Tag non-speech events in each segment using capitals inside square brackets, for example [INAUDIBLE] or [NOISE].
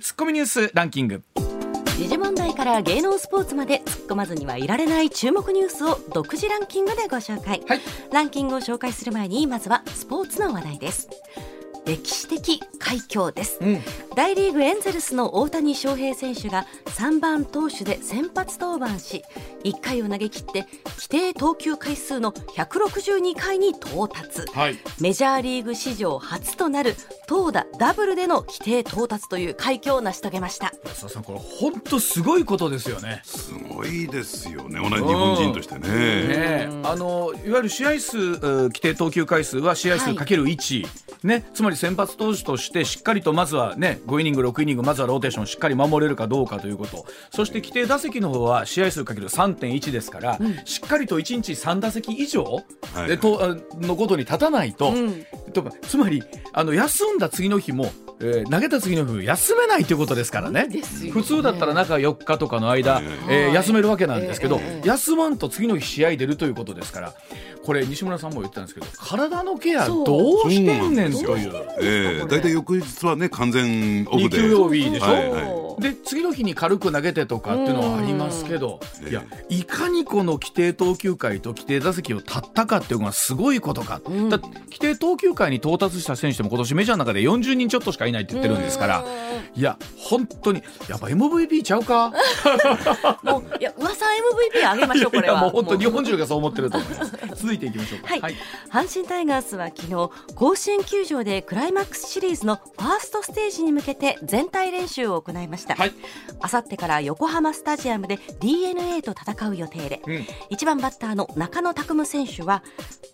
ツッコミニュースランキング。時事問題から芸能スポーツまで突っ込まずにはいられない注目ニュースを独自ランキングでご紹介、はい。ランキングを紹介する前にまずはスポーツの話題です歴史的快挙です、うん。大リーグエンゼルスの大谷翔平選手が3番投手で先発登板し1回を投げ切って規定投球回数の162回に到達。はい。メジャーリーグ史上初となる投打ダブルでの規定到達という快挙を成し遂げました。安田さんこれ本当すごいことですよね。すごいですよね。同じ日本人としてね。ねえ。あのいわゆる試合数えー規定投球回数は試合数かける1、ね、つまり先発投手としてしっかりとまずは、ね、5イニング、6イニングまずはローテーションをしっかり守れるかどうかということ。そして規定打席の方は試合数かける3.1ですから、しっかりと1日3打席以上、はい。でとあのことに立たないと、とつまりあの休んだ次の日も、えー投げた次の日も休めないということですからね。ね。普通だったら中4日とかの間、えー休めるわけなんですけど、休まんと次の日試合出るということですから。これ西村さんも言ってたんですけど体のケアどうしてんねんという。ええ大体翌日はね完全オフで。二休養日でしょ、はいはい。で次の日に軽く投げてとかっていうのはありますけど、いやいかにこの規定投球回と規定打席を立ったかっていうのがすごいことか、だって規定投球回に到達した選手でも今年メジャーの中で40人ちょっとしかいないって言ってるんですから、いや本当にやっぱ MVP ちゃうか？[LAUGHS] もういや噂 MVP あげましょう [LAUGHS] これは。もう本当日本中がそう思ってると思います。続いていきましょうか。はい、阪神タイガースは昨日甲子園球場でクライマックスシリーズのファーストステージに向けて全体練習を行いました、はい。あさってから横浜スタジアムで d n a と戦う予定で、うん。1番バッターの中野拓夢選手は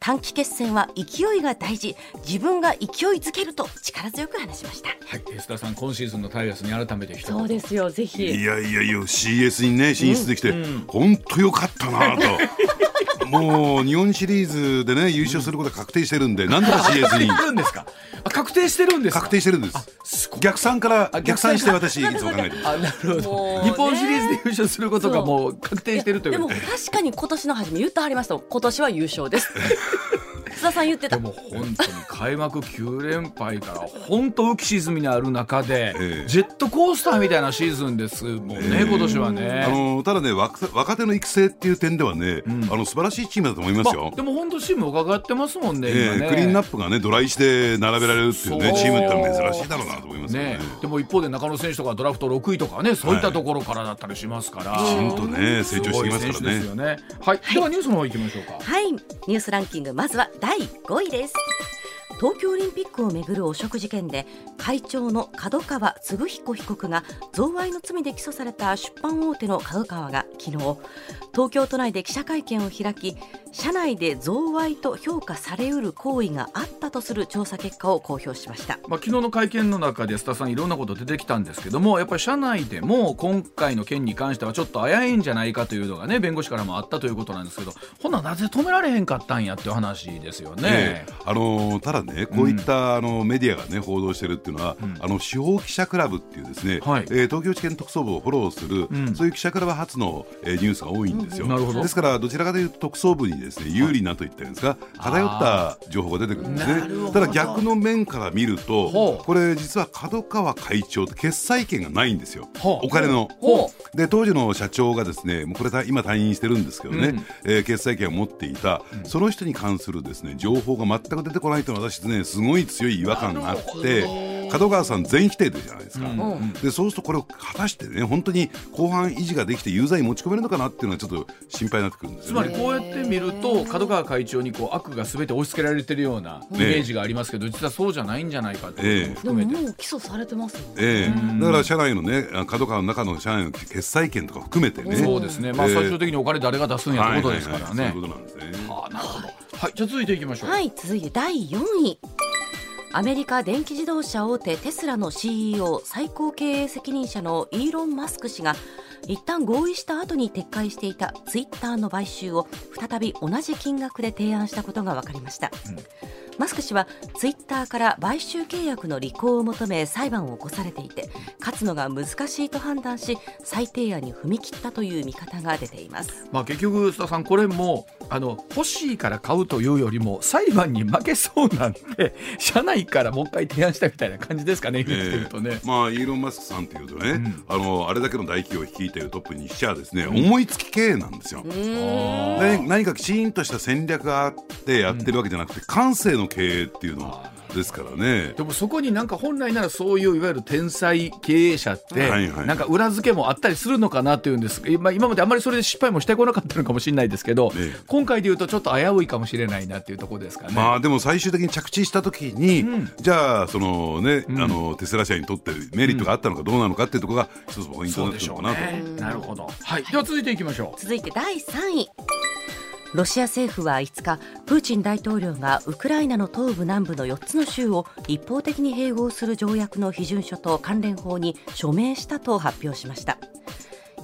短期決戦は勢いが大事。自分が勢いづけると力強く話しましたはい、安田さん今シーズンのタイガースに改めて一言。そうですよぜひ。いやいやいや CS にね進出できて本当良かったなと。[LAUGHS] もう日本シリーズでね優勝することが確定してるんで、なんとか CS に。いるんですか？あ確定してるんですか？確定してるんです。逆算から逆算して私いつも考えてます。あなるほど。日本シリーズで優勝することがもう確定してるというで。もことで確かに今年の初め言ってはりました今年は優勝です [LAUGHS] 須田さん言ってた。でも本当に開幕9連敗から本当浮き沈みにある中で、ええ。ジェットコースターみたいなシーズンです。もんね、今年はね。あのただね若若手の育成っていう点ではね、あの素晴らしいチームだと思いますよ。まあ、。でも本当チーム伺ってますもんね、えね。クリーンナップがねドライして並べられるっていうねチームってのは珍しいだろうなと思いますよね。ね。、でも一方で中野選手とかドラフト6位とかねそういったところからだったりしますから、きちんとね成長してきますからね。よね。はい、ではニュースの方行きましょうか。はい。ニュースランキング。まずは第5位です。東京オリンピックをめぐる汚職事件で会長の角川嗣彦被告が贈賄の罪で起訴された出版大手の角川が昨日東京都内で記者会見を開き社内で贈賄と評価されうる行為があったとする調査結果を公表しましたまあ、昨日の会見の中で須田さんいろんなこと出てきたんですけどもやっぱり社内でも今回の件に関してはちょっと危いんじゃないかというのがね弁護士からもあったということなんですけどほななぜ止められへんかったんやっていう話ですよね。ええあのただね、こういった、あのメディアが、ね、報道してるっていうのは、あの司法記者クラブっていうですね、はい。えー東京地検特捜部をフォローする、ん。そういう記者クラブ発の、えーニュースが多いんですよ。うん。なるほど。ですから、どちらかというと特捜部にですね有利なといったんですか、偏った情報が出てくるんですね。ただ逆の面から見るほと、う。これ実は角川会長って決裁権がないんですよ。お金の。ほで当時の社長がですねもうこれた今退任してるんですけどね、うん。えー決済権を持っていた、その人に関するですね情報が全く出てこないというのは私ねすごい強い違和感があって角川さん全否定でじゃないですか、でそうするとこれを果たしてね本当に後半維持ができて有罪に持ち込めるのかなっていうのはちょっと心配になってくるんですつま。りこうやって見ると角川会長にこう悪がすべて押し付けられてるようなイメージがありますけど、実はそうじゃないんじゃないかっても含めて、う起訴されてますもんええ。だから社内のねあ角川の中の社内の決済権とか含めてね。そうですね、まあ、ええ最終的にお金誰が出すんやってことですからね。はいはいはい。そういうことなんですね。ああなるほど。はい、じゃあ続いていきましょう。はい続いて第4位アメリカ電気自動車大手テスラの CEO 最高経営責任者のイーロン・マスク氏が一旦合意した後に撤回していたツイッターの買収を再び同じ金額で提案したことが分かりました、マスク氏はツイッターから買収契約の履行を求め裁判を起こされていて勝つのが難しいと判断し再提案に踏み切ったという見方が出ています、まあ、結局須田さんこれもあの欲しいから買うというよりも裁判に負けそうなんで社内からもう一回提案したみたいな感じですかね、えー、とね。まあ、イーロン・マスクさんというとね、うん、あのあれだけの大企業を率いているトップにしちゃですね、うん、思いつき経営なんですよ。で何かきちんとした戦略があってやってるわけじゃなくて、感性の経営っていうのは。ですからねでもそこになんか本来ならそういういわゆる天才経営者って、なんか裏付けもあったりするのかなというんです今今まであんまりそれで失敗もしてこなかったのかもしれないですけど、ね、今回でいうとちょっと危ういかもしれないなっていうところですかね。まあでも最終的に着地した時に、うん、じゃあそのね、うん、あのテスラ社にとってメリットがあったのかどうなのかっていうところが一つポイントになってるのかなと、ね、なるほど。はい。では続いていきましょう。続いて第3位。ロシア政府は5日プーチン大統領がウクライナの東部南部の4つの州を一方的に併合する条約の批准書と関連法に署名したと発表しました。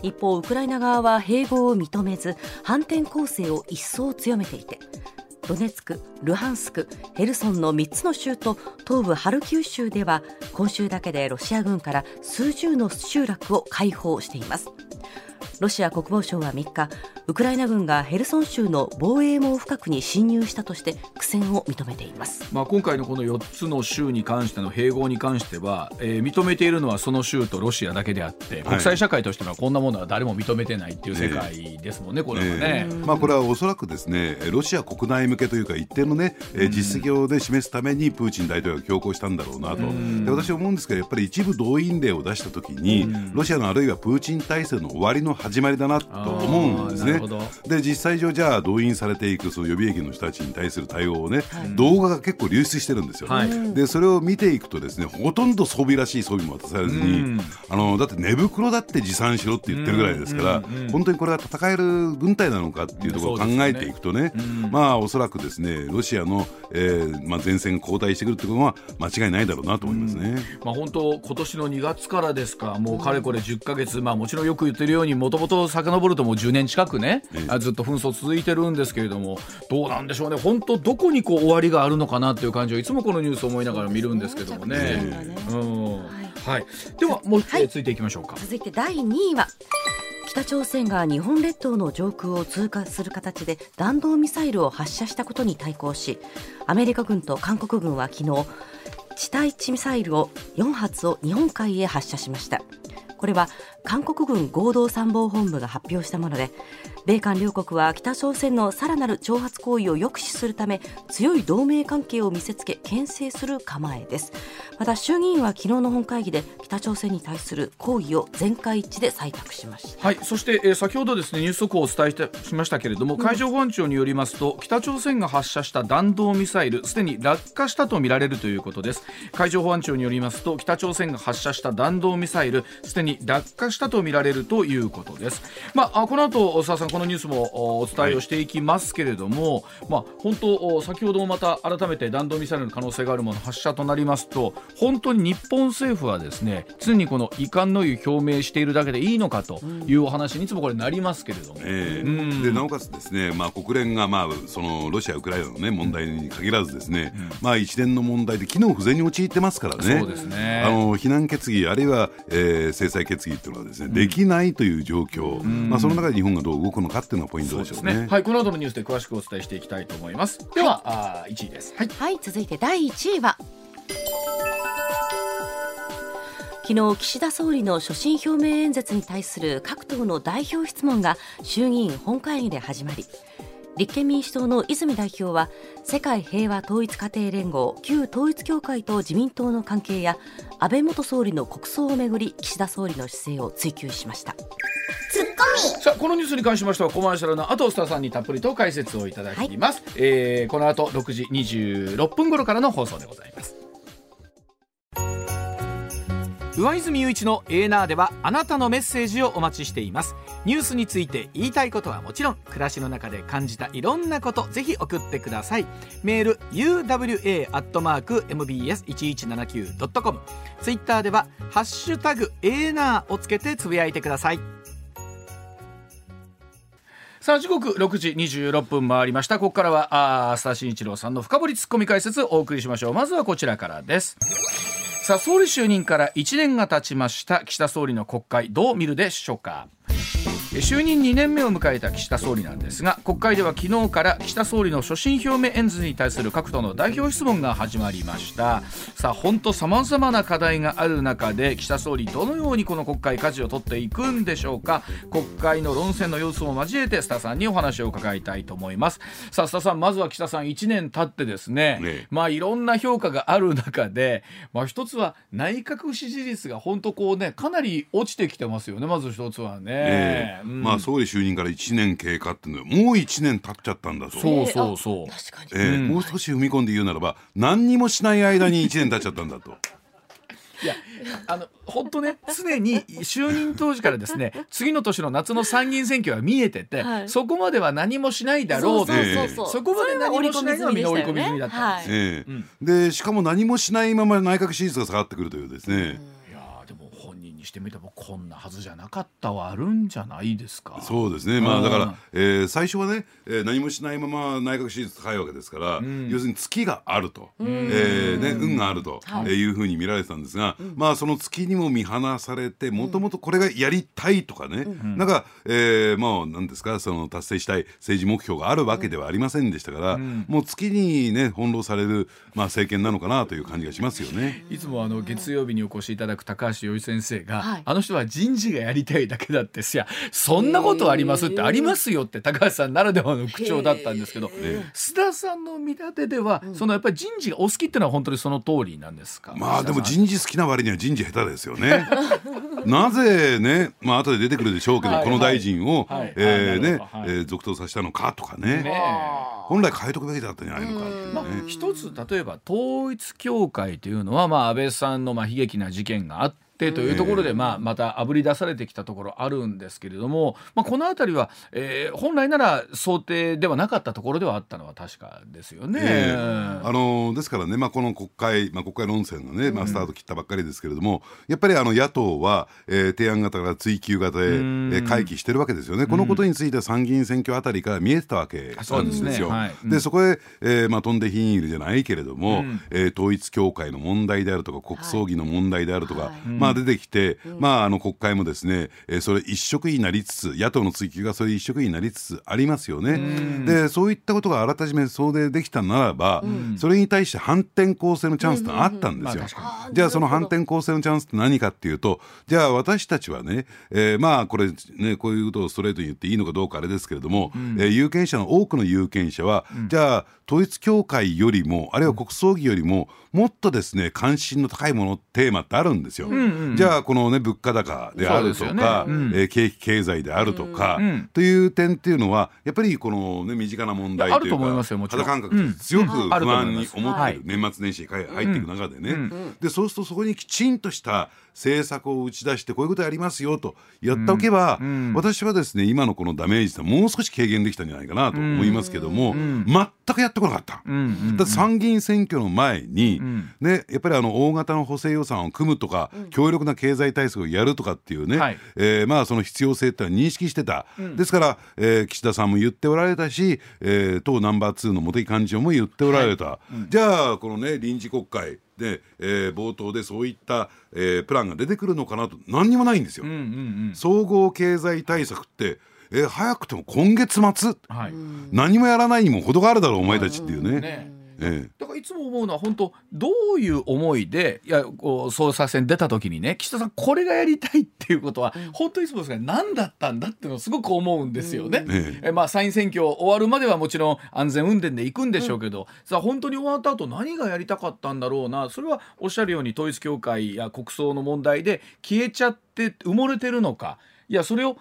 一方ウクライナ側は併合を認めず反転攻勢を一層強めていてドネツク、ルハンスク、ヘルソンの3つの州と東部ハルキウ州では今週だけでロシア軍から数十の集落を解放しています。ロシア国防省は3日ウクライナ軍がヘルソン州の防衛網深くに侵入したとして苦戦を認めています、まあ、今回のこの4つの州に関しての併合に関しては、えー、認めているのはその州とロシアだけであって国際社会としてはこんなものは誰も認めてないっていう世界ですもんね、これはね、えー、まあ、これはおそらくですねロシア国内向けというか一定のね、えー、実績をで示すためにプーチン大統領が強行したんだろうなと。で私は思うんですけどやっぱり一部動員令を出したときにロシアのあるいはプーチン体制の終わりの始まりだなと思うんですね。で実際上じゃあ動員されていくその予備役の人たちに対する対応をね、はい、動画が結構流出してるんですよ、はい、でそれを見ていくとですねほとんど装備らしい装備も渡されずに、あのだって寝袋だって持参しろって言ってるぐらいですから、本当にこれは戦える軍隊なのかっていうところを考えていくとね、ね。まあおそらくですねロシアの、えーまあ、前線が後退してくるってことは間違いないだろうなと思いますね、まあ、本当今年の2月からですか。もうかれこれ10か月、まあ、もちろんよく言ってるようにもともと遡るともう10年近くね、ずっと紛争続いてるんですけれどもどうなんでしょうね。本当どこにこう終わりがあるのかなっていう感じをいつもこのニュースを思いながら見るんですけどもね。うん。はい、ではもう、はい、続いていきましょうか。続いて第2位は北朝鮮が日本列島の上空を通過する形で弾道ミサイルを発射したことに対抗しアメリカ軍と韓国軍は昨日地対地ミサイルを4発を日本海へ発射しました。これは韓国軍合同参謀本部が発表したもので米韓両国は北朝鮮のさらなる挑発行為を抑止するため強い同盟関係を見せつけ牽制する構えです。また衆議院は昨日の本会議で北朝鮮に対する抗議を全会一致で採択しました。はいそして、えー、先ほどですねニュース速報をお伝えしましたけれども、海上保安庁によりますと北朝鮮が発射した弾道ミサイルすでに落下したとみられるということです。海上保安庁によりますと北朝鮮が発射した弾道ミサイルすでに落下したとみられるということです。まあこの後澤さんこのニュースもお伝えをしていきますけれども、はい、まあ、本当、先ほどもまた改めて弾道ミサイルの可能性があるもの発射となりますと本当に日本政府はですね常にこの遺憾の意を表明しているだけでいいのかというお話にいつもこれなりますけれども、えー、うん、でなおかつですね、まあ、国連が、まあ、そのロシア、ウクライナの、ね、問題に限らずですね、うん、まあ、一連の問題で機能不全に陥ってますからね。そうですね。あの非難決議あるいは、えー、制裁決議というのはですね、うん、できないという状況、まあ、その中で日本がどう動くのかっていうのがポイントでしょうね。うねはい、この後のニュースで詳しくお伝えしていきたいと思います。では、はい、あ1位です。はい、はい、続いて第1位は。昨日岸田総理の所信表明演説に対する各党の代表質問が衆議院本会議で始まり立憲民主党の泉代表は世界平和統一家庭連合旧統一教会と自民党の関係や安倍元総理の国葬をめぐり岸田総理の姿勢を追及しました。さあこのニュースに関しましてはコマーシャルの後スタさんにたっぷりと解説をいただきます、はい、えー、この後6時26分頃からの放送でございます上泉雄一のエーナーではあなたのメッセージをお待ちしています。ニュースについて言いたいことはもちろん暮らしの中で感じたいろんなことぜひ送ってください。メール uwa.mbs1179.com ツイッターでは「ハッシュタグエーナー」をつけてつぶやいてください。さあ時刻6時26分回りました。ここからはあ須田慎一郎さんの深掘りツッコミ解説をお送りしましょう。まずはこちらからです。さあ総理就任から1年が経ちました。岸田総理の国会どう見るでしょうか？就任2年目を迎えた岸田総理なんですが国会では昨日から岸田総理の所信表明演説に対する各党の代表質問が始まりました。さあ本当さまざまな課題がある中で岸田総理どのようにこの国会舵を取っていくんでしょうか。国会の論戦の様子を交えて須田さんにお話を伺いたいと思います。さあ須田さんまずは岸田さん1年経ってですね、ね、まあいろんな評価がある中でまあ一つは内閣支持率が本当こうねかなり落ちてきてますよね。まず一つはね、ねうん、まあ総理就任から1年経過っていうのはもう1年経っちゃったんだとそうそうそう、えー、うん、もう少し踏み込んで言うならば何にもしない間に1年経っちゃったんだと。いやあの本当ね常に就任当時からですね次の年の夏の参議院選挙は見えてて、はい、そこまでは何もしないだろうとそこまで何もしないのはみんな織り込み済みだったんです、しかも何もしないまま内閣支持率が下がってくるというですね、うんにしてみてもこんなはずじゃなかったはあるんじゃないですか？そうですね。まあだから、えー、最初はね、えー、何もしないまま内閣支持率高いわけですから、うん、要するに月があると、えーね、運があると、はい、いうふうに見られてたんですが、うん、まあその月にも見放されてもともとこれがやりたいとかね、うん、なんか、えー、まあ何ですかその達成したい政治目標があるわけではありませんでしたから、もう月にね翻弄される、まあ、政権なのかなという感じがしますよね。いつもあの月曜日にお越しいただく高橋洋一先生がが、はい、あの人は人事がやりたいだけだっていやそんなことありますってありますよって高橋さんならではの口調だったんですけど須田さんの見立てでは、そのやっぱり人事がお好きっていうのは本当にその通りなんですか？まあでも人事好きな割には人事下手ですよね。[LAUGHS] なぜねまあ後で出てくるでしょうけど、はい、この大臣を、はい、えー、ね、はい、えー、続投させたのかとかね。ね本来変えとくべきだったんじゃないのか、ね、まあ、一つ例えば統一教会というのは、まあ、安倍さんのまあ悲劇な事件があっってというところで、まあ、またあぶり出されてきたところあるんですけれども、まあ、この辺りは、えー、本来なら想定ではなかったところではあったのは確かですよね。えー、あのですからね、まあ、この国会、まあ、国会論戦のね、まあ、スタート切ったばっかりですけれども、やっぱりあの野党は、えー、提案型から追及型へ、えー、回帰してるわけですよね。このことについては参議院選挙あたりから見えてたわけなんですよ。で、ねはい、そこへ、えーまあ、飛んで火にいるじゃないけれども、うん、えー、統一教会の問題であるとか国葬儀の問題であるとか、はい、まあ、出てきて、まあ、あの国会もですね、えー、それ一色になりつつ野党の追及がそれ一色になりつつありますよね。でそういったことがあらかじめ想定できたならば、それに対して反転攻勢のチャンスってあったんですよ。じゃあその反転攻勢のチャンスって何かっていうとじゃあ私たちはね、えー、まあこれねこういうことをストレートに言っていいのかどうかあれですけれども、うん、えー、有権者の多くの有権者は、うん、じゃあ統一教会よりもあるいは国葬儀よりももっとですね関心の高いものテーマってあるんですよ。うんうん、じゃあこのね物価高であるとか、ね。うん、えー、景気経済であるとか、うん、という点っていうのはやっぱりこのね身近な問題というか肌感覚強く不安に思ってる、年末年始に入っていく中でね、でそうするとそこにきちんとした政策を打ち出してこういうことやりますよとやっておけば、うん、私はですね今のこのダメージはもう少し軽減できたんじゃないかなと思いますけども、うん、全くやってこなかった。だ参議院選挙の前に、ね、やっぱりあの大型の補正予算を組むとか、強力な経済対策をやるとかっていうね、はい、えー、まあその必要性ってのは認識してた、ですから、えー、岸田さんも言っておられたし、えー、党ナンバー2の茂木幹事長も言っておられた、はい、じゃあこのね臨時国会で、えー、冒頭でそういった、えー、プランが出てくるのかなと何にもないんですよ。うんうんうん、総合経済対策ってえー、早くても今月末、はい、何もやらないにも程があるだろうお前たちっていうね。ねええ、だからいつも思うのは本当どういう思いでいやこう総裁選出た時にね岸田さんこれがやりたいっていうことは、うん、本当にいつもですね。何だったんだっていうのをすごく思うんですよね。うん、えまあ参院選挙終わるまではもちろん安全運転で行くんでしょうけど、うん、さあ本当に終わった後何がやりたかったんだろうな。それはおっしゃるように統一教会や国葬の問題で消えちゃって埋もれてるのか。いやそれを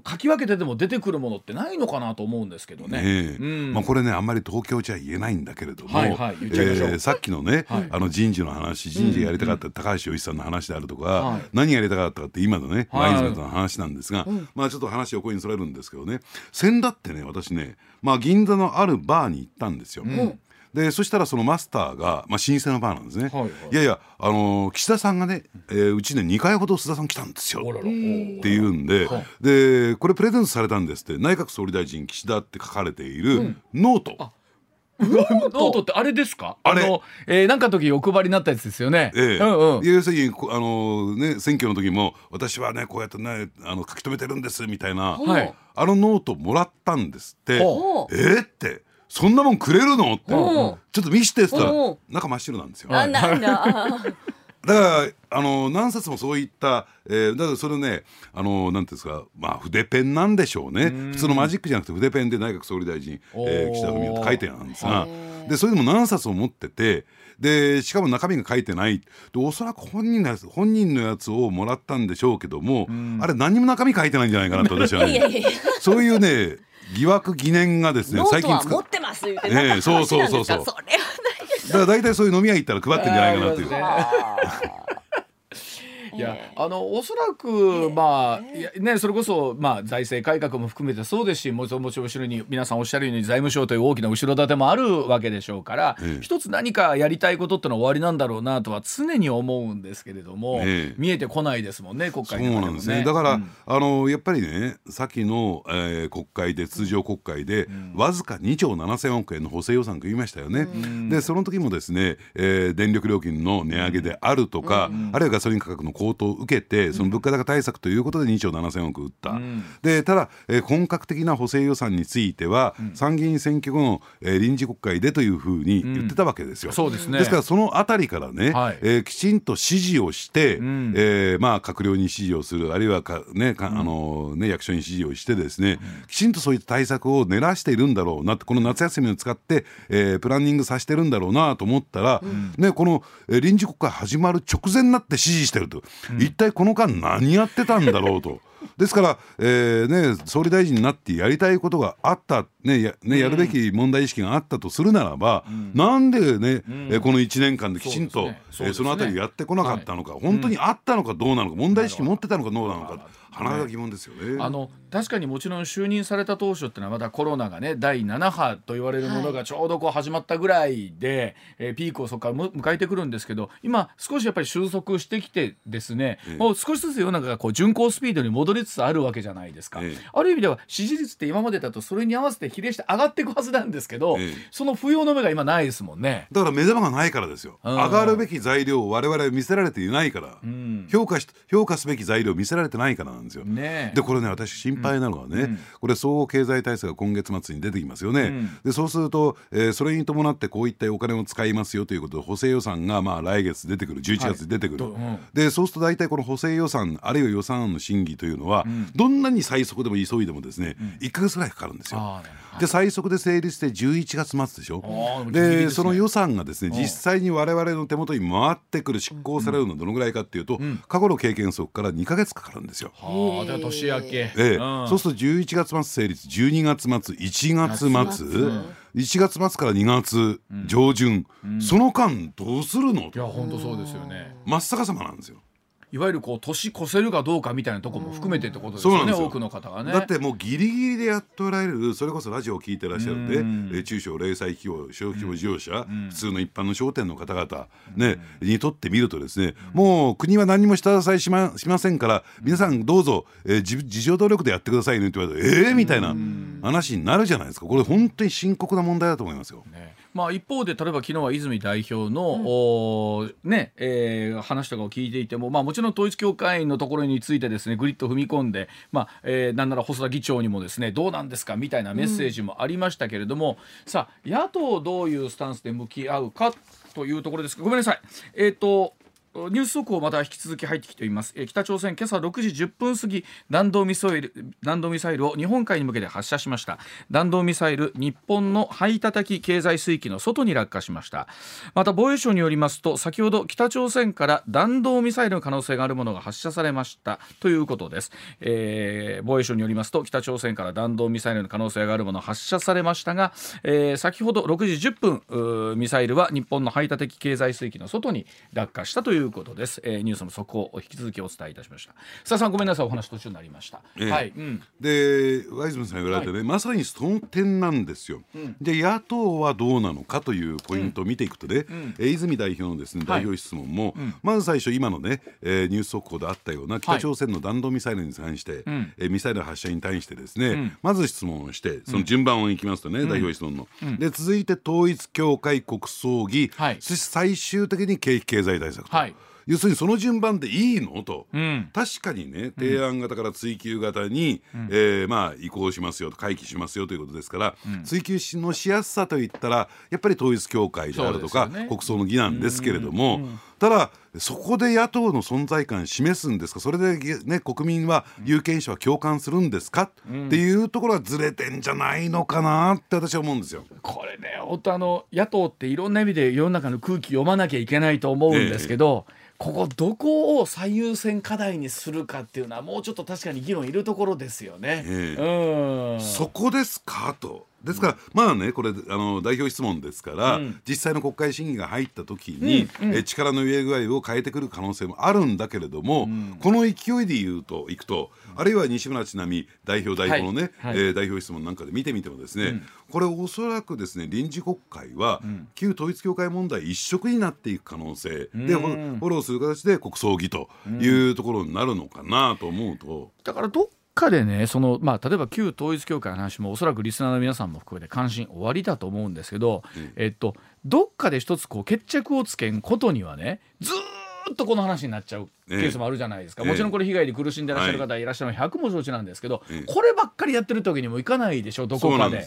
かき分けてでも出てくるものってないのかなと思うんですけどね。ねうん、まあ、これねあんまり東京じゃ言えないんだけれども、はいはいえー、さっきのね、はい、あの人事の話人事がやりたかった高橋洋一さんの話であるとか、はい、何がやりたかったかって今のね前泉さんの話なんですが、まあちょっと話をここにそれるんですけどね先だってね私ね、まあ、銀座のあるバーに行ったんですよ。うんでそしたらそのマスターが、まあ、老舗のバーなんですね、はいはい。いやいや、あのー岸田さんがね、えーうちで2回ほど須田さん来たんですよ。おらら。っていうんで、でこれプレゼントされたんですって内閣総理大臣岸田って書かれているノート、ノート。ってあれですか？あれ。の、えー、なんかの時お配りになったやつですよね。ええ。うんうん。要するにこあの、ね、選挙の時も私はねこうやってねあの書き留めてるんですみたいな、はい。あのノートもらったんですって。ほえーってそんなもんくれるの？って。ちん。ょっと見してって言ったらうん。中真っ白なんですよ。あなんだ。[LAUGHS] だからあの何冊もそういった、えーだからそれねあのなんていうんですかまあ筆ペンなんでしょうね。普通のマジックじゃなくて筆ペンで内閣総理大臣、えー岸田文雄って書いてあるんですがでそれでも何冊も持っててでしかも中身が書いてない。でおそらく本人のやつ本人のやつをもらったんでしょうけどもあれ何も中身書いてないんじゃないかなと私は、[LAUGHS] ね、そういうね疑惑疑念がですねノートは使持ってます言ってなんか話そうなんそうそう。そうそれはないだから大体そういう飲み屋行ったら配ってんじゃないかなっていう。いやあのおそらくまあいやねそれこそまあ財政改革も含めてそうですしもちろんもちろん後ろに皆さんおっしゃるように財務省という大きな後ろ盾もあるわけでしょうから、ええ。一つ何かやりたいことってのは終わりなんだろうなとは常に思うんですけれども、ええ。見えてこないですもんね国そう会の中なんですね。だから、あのやっぱりね、先の、えー国会で通常国会で、わずか2兆7000億円の補正予算と言いましたよね。でその時もですね、えー電力料金の値上げであるとか、あるいはガソリン価格の高騰を受けて、その物価高対策ということで2兆7000億打った。でただ、えー本格的な補正予算については、参議院選挙後の、えー臨時国会でというふうに言ってたわけですよ。そうですね。ですからそのあたりからね、はい。えーきちんと指示をして、ん。えーまあ、閣僚に指示をするあるいはか、ねかあのね、役所に指示をしてですね、きちんとそういった対策を練らしているんだろうなってこの夏休みを使って、えープランニングさせてるんだろうなと思ったら、ね、この、えー臨時国会始まる直前になって指示してると、一体この間何やってたんだろうと。[LAUGHS] ですから、えーね、総理大臣になってやりたいことがあった、ねやね、やるべき問題意識があったとするならば、なんでね、えーこの1年間できちんとそうですね。えーそのあたりやってこなかったのか、本当にあったのかどうなのか、問題意識持ってたのかどうなのか、甚だ疑問ですよね。あの確かにもちろん就任された当初ってのはまだコロナがね第7波と言われるものがちょうどこう始まったぐらいで、えーピークをそこからむ迎えてくるんですけど今少しやっぱり収束してきてですね、もう少しずつ世の中がこう巡航スピードに戻りつつあるわけじゃないですか、ええ。ある意味では支持率って今までだとそれに合わせて比例して上がっていくはずなんですけど、ええ。その不要の目が今ないですもんね。だから目玉がないからですよ。うん。上がるべき材料を我々は見せられていないから、ん。評価し評価すべき材料を見せられてないからなんですよ。ねえ。でこれね私心配なのはね、これ総合経済対策が今月末に出てきますよね。ん。でそうすると、えーそれに伴ってこういったお金を使いますよということで補正予算がまあ来月出てくる11月に出てくる。はい。どうん。でそうすると大体この補正予算あるいは予算案の審議というのは、どんなに最速でも急いでもですね、1か月ぐらいかかるんですよ。で最速で成立して11月末でしょ。でね。その予算がですね実際に我々の手元に回ってくる執行されるのはどのぐらいかっていうと、過去の経験則から2か月かかるんですよ。はあ年明け、ええ。うん。そうすると11月末成立12月末1月末。1月末から2月上旬、その間どうするのいや本当そうですよね。真っ逆さまなんですよ。いわゆるこう年越せるかどうかみたいなところも含めてってことですよそうなんですよ。ね多くの方がね。だってもうギリギリでやっておられるそれこそラジオを聞いてらっしゃるんで、うん。えー中小零細企業小規模事業者、普通の一般の商店の方々、ねにとってみるとですね、もう国は何も下支えしましませんから皆さんどうぞ、えー自自助努力でやってくださいねって言われてえー、みたいな話になるじゃないですか。これ本当に深刻な問題だと思いますよ。ねまあ、一方で例えば昨日は泉代表の、おーねえー話とかを聞いていても、まあ、もちろん統一教会のところについてですねぐりっと踏み込んで、まあえーなんなら細田議長にもですねどうなんですかみたいなメッセージもありましたけれども、さあ野党どういうスタンスで向き合うかというところですがごめんなさい。えーとニュース速報また引き続き入ってきています、え北朝鮮今朝6時10分過ぎ弾道ミサイル弾道ミサイルを日本海に向けて発射しました。弾道ミサイル日本の排他的経済水域の外に落下しました。また防衛省によりますと先ほど北朝鮮から弾道ミサイルの可能性があるものが発射されました。ということです、えー防衛省によりますと北朝鮮から弾道ミサイルの可能性があるもの発射されましたが、えー先ほど6時10分ミサイルは日本の排他的経済水域の外に落下したといういうことです、えー、ニュースの速報を引き続きお伝えいたしました。さあさんごめんなさい。お話途中になりました、ええ。はい、うん、でワイズマンさん言われてね、まさにその点なんですよ、で野党はどうなのかというポイントを見ていくとね、えー泉代表のですね代表質問も、まず最初今のね、えーニュース速報であったような北朝鮮の弾道ミサイルに関して、えーミサイル発射に対してですね、まず質問をしてその順番をいきますとね、代表質問の、で続いて統一教会国葬儀、はい。そして最終的に景気経済対策と。はい要するにその順番でいいの？と、ん。確かにね提案型から追求型に、えーまあ、移行しますよと回帰しますよということですから、追求しのしやすさといったらやっぱり統一教会であるとか、ね。国葬の儀なんですけれども、ただそこで野党の存在感示すんですか？それで、ね、国民は有権者は共感するんですか、っていうところはずれてんじゃないのかなって私は思うんですよ。これね本当あの野党っていろんな意味で世の中の空気読まなきゃいけないと思うんですけど、ここどこを最優先課題にするかっていうのはもうちょっと確かに議論いるところですよね。えうんそこですか？と。ですから、まあねこれあの代表質問ですから、うん。実際の国会審議が入った時に、え力の入れ具合を変えてくる可能性もあるんだけれども、この勢いで言うといくと、あるいは西村智奈美代表代表のね、はいはい。えー代表質問なんかで見てみてもですね、これおそらくですね臨時国会は、旧統一教会問題一色になっていく可能性、でフォフォローする形で国葬儀というところになるのかなと思うと。だからどっかでねその、まあ、例えば旧統一教会の話もおそらくリスナーの皆さんも含めて関心終わりだと思うんですけど、えっと、どっかで一つこう決着をつけんことにはねずーっとこの話になっちゃうケースもあるじゃないですか、ええ。もちろんこれ被害で苦しんでらっしゃる方いらっしゃるのは100も承知なんですけど、ええ。こればっかりやってる時にもいかないでしょどこかで。で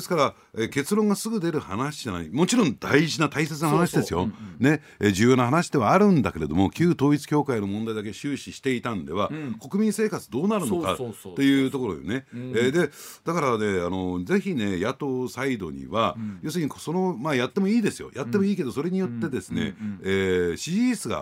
すから、えー結論がすぐ出る話じゃない。もちろん大事な大切な話ですよ。ね、えー重要な話ではあるんだけれども、旧統一教会の問題だけ終始していたんでは、国民生活どうなるのかっていうところでね。えーで、だからね、あのぜひね野党サイドには、要するにそのまあやってもいいですよ。やってもいいけど、それによってですね、えー支持率が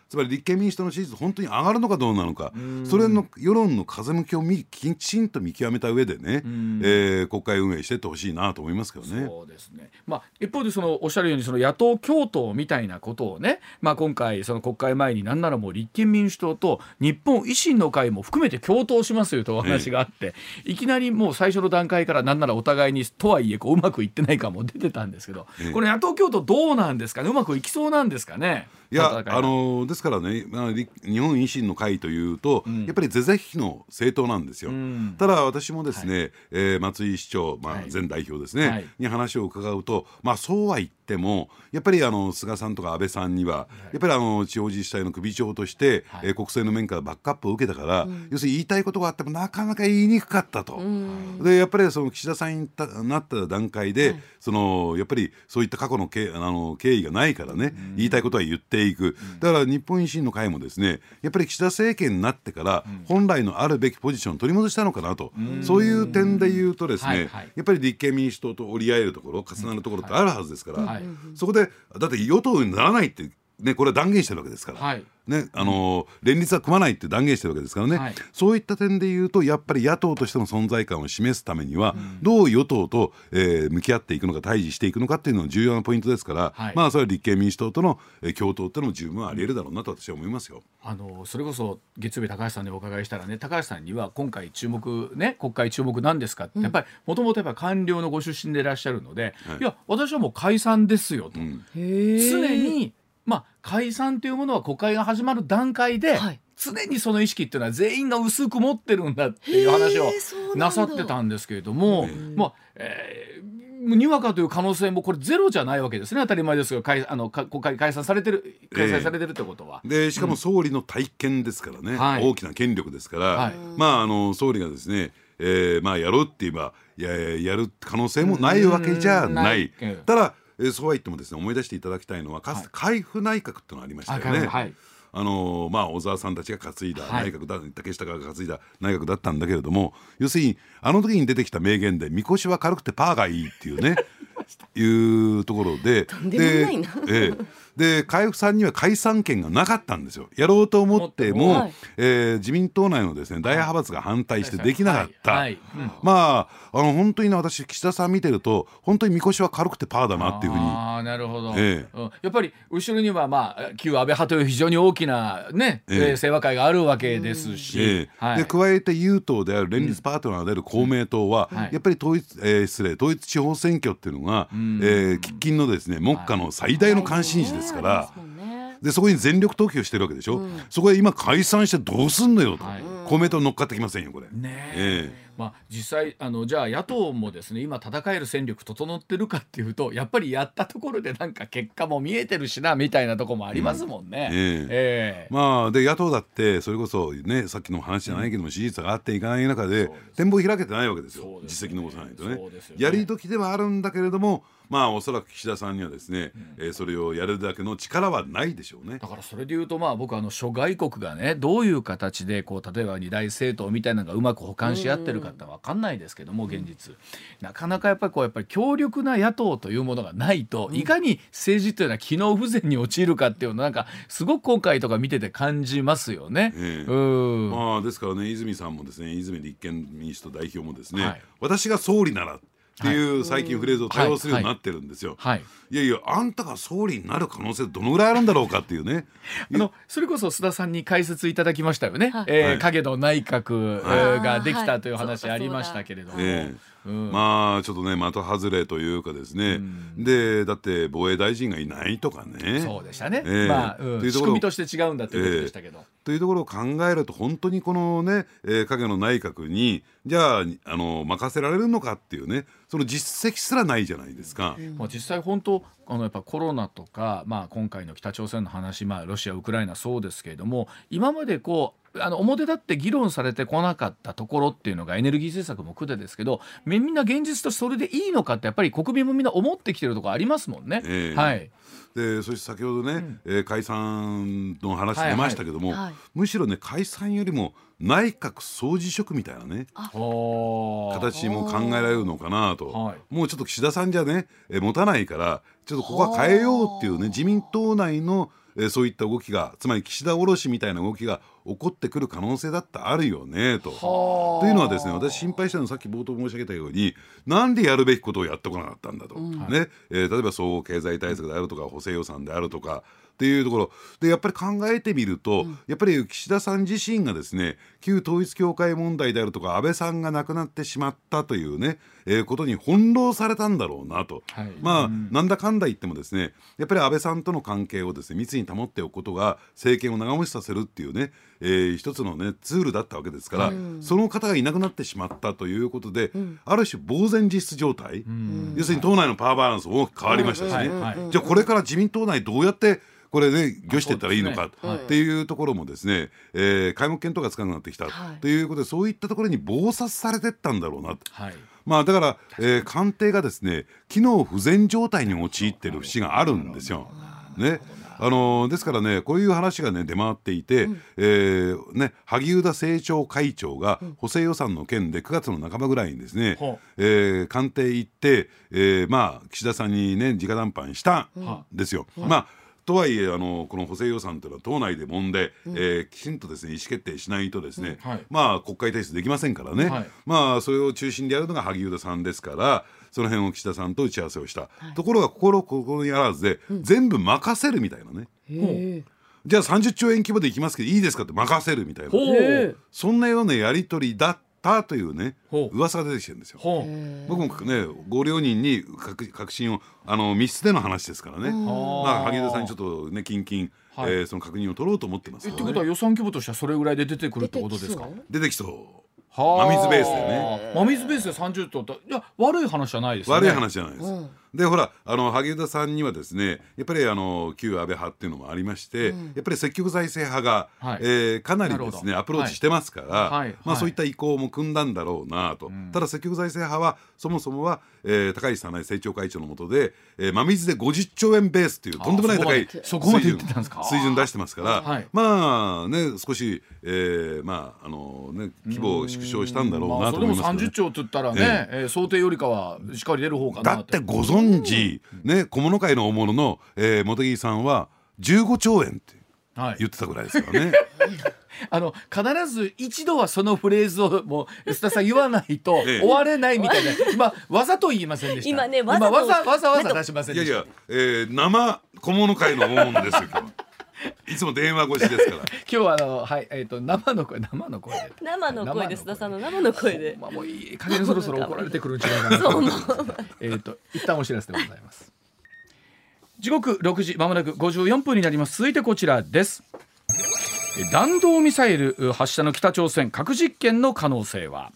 つまり立憲民主党の支持率本当に上がるのかどうなのか、それの世論の風向きを見きちんと見極めた上でね、えー国会運営していってほしいなと思いますけどね。そうですね、まあ、一方でそのおっしゃるようにその野党共闘みたいなことをね、まあ、今回その国会前になんならもう立憲民主党と日本維新の会も含めて共闘しますよというお話があって、いきなりもう最初の段階からなんならお互いにとはいえこううまくいってない感も出てたんですけど、ええ。これ野党共闘どうなんですかね？うまくいきそうなんですかね？いやあのですからね、まあ、り日本維新の会というと、やっぱり是々非の政党なんですよ、ん。ただ私もですね、えー松井市長、まあはい。前代表ですね、はい。に話を伺うと、まあ、そうは言ってもやっぱりあの菅さんとか安倍さんには、やっぱりあの地方自治体の首長として、はい。えー国政の面からバックアップを受けたから、要するに言いたいことがあってもなかなか言いにくかったと。でやっぱりその岸田さんにたなった段階で、そのやっぱりそういった過去の経あの経緯がないからね、言いたいことは言っていく、だから日本維新の会もですねやっぱり岸田政権になってから、本来のあるべきポジションを取り戻したのかなと、そういう点で言うとですね、はいはい。やっぱり立憲民主党と折り合えるところ重なるところってあるはずですから、はいそこでだって与党にならないって、ね、これは断言してるわけですから。はい。ねあのー連立は組まないって断言してるわけですからね、はい。そういった点で言うとやっぱり野党としての存在感を示すためには、どう与党と、えー向き合っていくのか対峙していくのかっていうのが重要なポイントですから、はい。まあそれは立憲民主党との、えー共闘っていうのも十分あり得るだろうなと私は思いますよ。あのそれこそ月曜日高橋さんにお伺いしたらね高橋さんには今回注目ね国会注目なんですかって、やっぱりもともとやっぱ官僚のご出身でいらっしゃるので、はい。い、や私はもう解散ですよと、うん。常にまあ解散というものは国会が始まる段階で、はい。常にその意識っていうのは全員が薄く持ってるんだっていう話をなさってたんですけれども、まあえーにわかという可能性もこれゼロじゃないわけですね。当たり前ですが解あのか国会解散されてる開催されてるってことは。でしかも総理の体験ですからね、はい。大きな権力ですから、はい。まああの総理がですね、えーまあやろうって言えばややる可能性もないわけじゃうん。なないい。うん。ただ、えーそうは言ってもですね思い出していただきたいのはかつて海部内閣っていうのがありましたよね。あはい。あのまあ小沢さんたちが担いだはい。内閣だ、竹下が担いだ内閣だったんだけれども要するにあの時に出てきた名言で「みこしは軽くてパーがいい」っていうね [LAUGHS] いうところで、んでもないな。ええで海部さんには解散権がなかったんですよ。やろうと思っても、はい。えー自民党内のですね大派閥が反対してできなかった、はい。はい。うん。まああの本当にね私岸田さん見てると本当にみこしは軽くてパーだなっていうふうに。ああなるほど、ええ。うん。やっぱり後ろにはまあ旧安倍派という非常に大きなね、ええ。えー清和会があるわけですし、ええ。はい。で加えて有党である連立パートナーである公明党は、はい。やっぱり統一、えー失礼統一地方選挙っていうのが、えー喫緊のですね目下の最大の関心事ですですもんね。でそこに全力投球してるわけでしょ、そこで今解散してどうすんのよと、はい。公明党乗っかってきませんよこれ。ねえ。まあ、実際あのじゃあ野党もですね今戦える戦力整ってるかっていうとやっぱりやったところでなんか結果も見えてるしなみたいなとこもありますもんね。うん。ええ。えまあで野党だってそれこそねさっきの話じゃないけども支持率が上がっていかない中で展望開けてないわけですよね。実績残さないとね。そうですよね。やり時ではあるんだけれどもまあおそらく岸田さんにはですね、えーそれをやるだけの力はないでしょうね。だ。からそれで言うとまあ僕あの諸外国がねどういう形でこう例えば二大政党みたいなのがうまく補完し合ってるかって分かんないですけども現実。なかなかやっぱりこうやっぱり強力な野党というものがないといかに政治というのは機能不全に陥るかっていうのをなんかすごく今回とか見てて感じますよね。ええ。うん。まあですからね泉さんもですね泉立憲民主党代表もですね、はい。私が総理ならっていう最近フレーズを多用するようになってるんですよ。はい。い。やいやあんたが総理になる可能性どのぐらいあるんだろうかっていうね。あのそれこそ須田さんに解説いただきましたよね、はい。えーはい。影の内閣、えはいーができはいたという話ありましたけれども、ええうん。まあちょっとね的外れというかですね、でだって防衛大臣がいないとかね。そうでしたね、ええ。まあ、うん。というと仕組みとして違うんだということでしたけど、というところを考えると本当にこのね、えー影の内閣にじゃああの任せられるのかっていうねその実績すらないじゃないですか。まあ、実際本当あのやっぱコロナとか、まあ、今回の北朝鮮の話、まあ、ロシアウクライナそうですけれども今までこうあの表立って議論されてこなかったところっていうのがエネルギー政策も含めてですけどみみんな現実としてそれでいいのかってやっぱり国民もみんな思ってきてるところありますもんね。ええ。はい。でそして先ほどね、えー解散の話出ましたけども、はい。はい。むしろね解散よりも内閣総辞職みたいなね形も考えられるのかなと、はい。もうちょっと岸田さんじゃね、えー持たないからちょっとここは変えようっていうね自民党内の、えーそういった動きがつまり岸田卸しみたいな動きが起こってくる可能性だってあるよねと。というのはですね私心配したのはさっき冒頭申し上げたようになんでやるべきことをやってこなかったんだと、ね。えー例えば総合経済対策であるとか補正予算であるとかっていうところ。でやっぱり考えてみると、やっぱり岸田さん自身がですね旧統一教会問題であるとか安倍さんが亡くなってしまったというね、えーことに翻弄されたんだろうなと、はい。まあ、なんだかんだ言ってもですねやっぱり安倍さんとの関係をですね密に保っておくことが政権を長持ちさせるっていうね、えー一つのねツールだったわけですから、その方がいなくなってしまったということで、ある種呆然自失状態、要するに党内のパワーバランス大きく変わりましたしね、はいはいじゃあこれから自民党内どうやってこれね御していったらいいのかっていうところもですね、えー、皆目見当がつかなくなってきた。はい。ということでそういったところに忙殺されてったんだろうなと。はい。まあだから、えー官邸がですね機能不全状態に陥っている節があるんですよ。ね。あのーですからねこういう話がね出回っていて、えーね、萩生田政調会長が補正予算の件で9月の半ばぐらいにですね、ほう。えー官邸行って、えーまあ、岸田さんにね直談判したんですよ。まあとはいえあのこの補正予算というのは党内で揉ん。で、えーきちんとですね意思決定しないとですね、はい。まあ国会提出できませんからね、はい。まあそれを中心でやるのが萩生田さんですからその辺を岸田さんと打ち合わせをした、ところが心心にあらずで、全部任せるみたいなね。へじゃあ30兆円規模でいきますけどいいですかって任せるみたいな。そんなようなやり取りだったというね噂が出てきてるんですよ。僕もねご両人に確確信をあの密室での話ですからね、まあ、萩生田さんにちょっとね近々、はい。えーその確認を取ろうと思ってますえってことは予算規模としてはそれぐらいで出てくるってことですか？出てきそう。出てきそう。はあ真水ベースでね。真水ベースで30兆っていや悪い話じゃないですよね。悪い話じゃないです。でほらあの萩生田さんにはですねやっぱりあの旧安倍派っていうのもありまして、やっぱり積極財政派が、はい。えーかなりですねアプローチしてますから、はい。はい。まあ、そういった意向も組んだんだろうなと、ただ積極財政派はそもそもは、えー高市早苗政調会長の下で、えー、真水で50兆円ベースっていうとんでもない高いそこまで水準水準出してますから、はい。まあね少し、えーまああのね規模を縮小したんだろうまあ、なと思いますけどね。30兆って言ったらね、えー想定よりかはしっかり出る方かなだってご存当時、ね、小物界の大物の、えー、茂木さんは15兆円って言ってたぐらいですからね。[LAUGHS] あの必ず一度はそのフレーズをもう須田さん言わないと終われないみたいな、今わざと言いませんでした。今ねわざわざわざわざ出しませんでした。いやいや、えー、生小物界の大物ですよ [LAUGHS] いつも電話越しですから。[LAUGHS] 今日はあのはいえっ、ー、と生の声生の声で。生の声で須田さんの生の声で。まあもういい加減そろそろ怒られてくるんじゃないかな。[LAUGHS] そうえっと一旦お知らせでございます。時刻六時まもなく五十四分になります。続いてこちらです。弾道ミサイル発射の北朝鮮核実験の可能性は？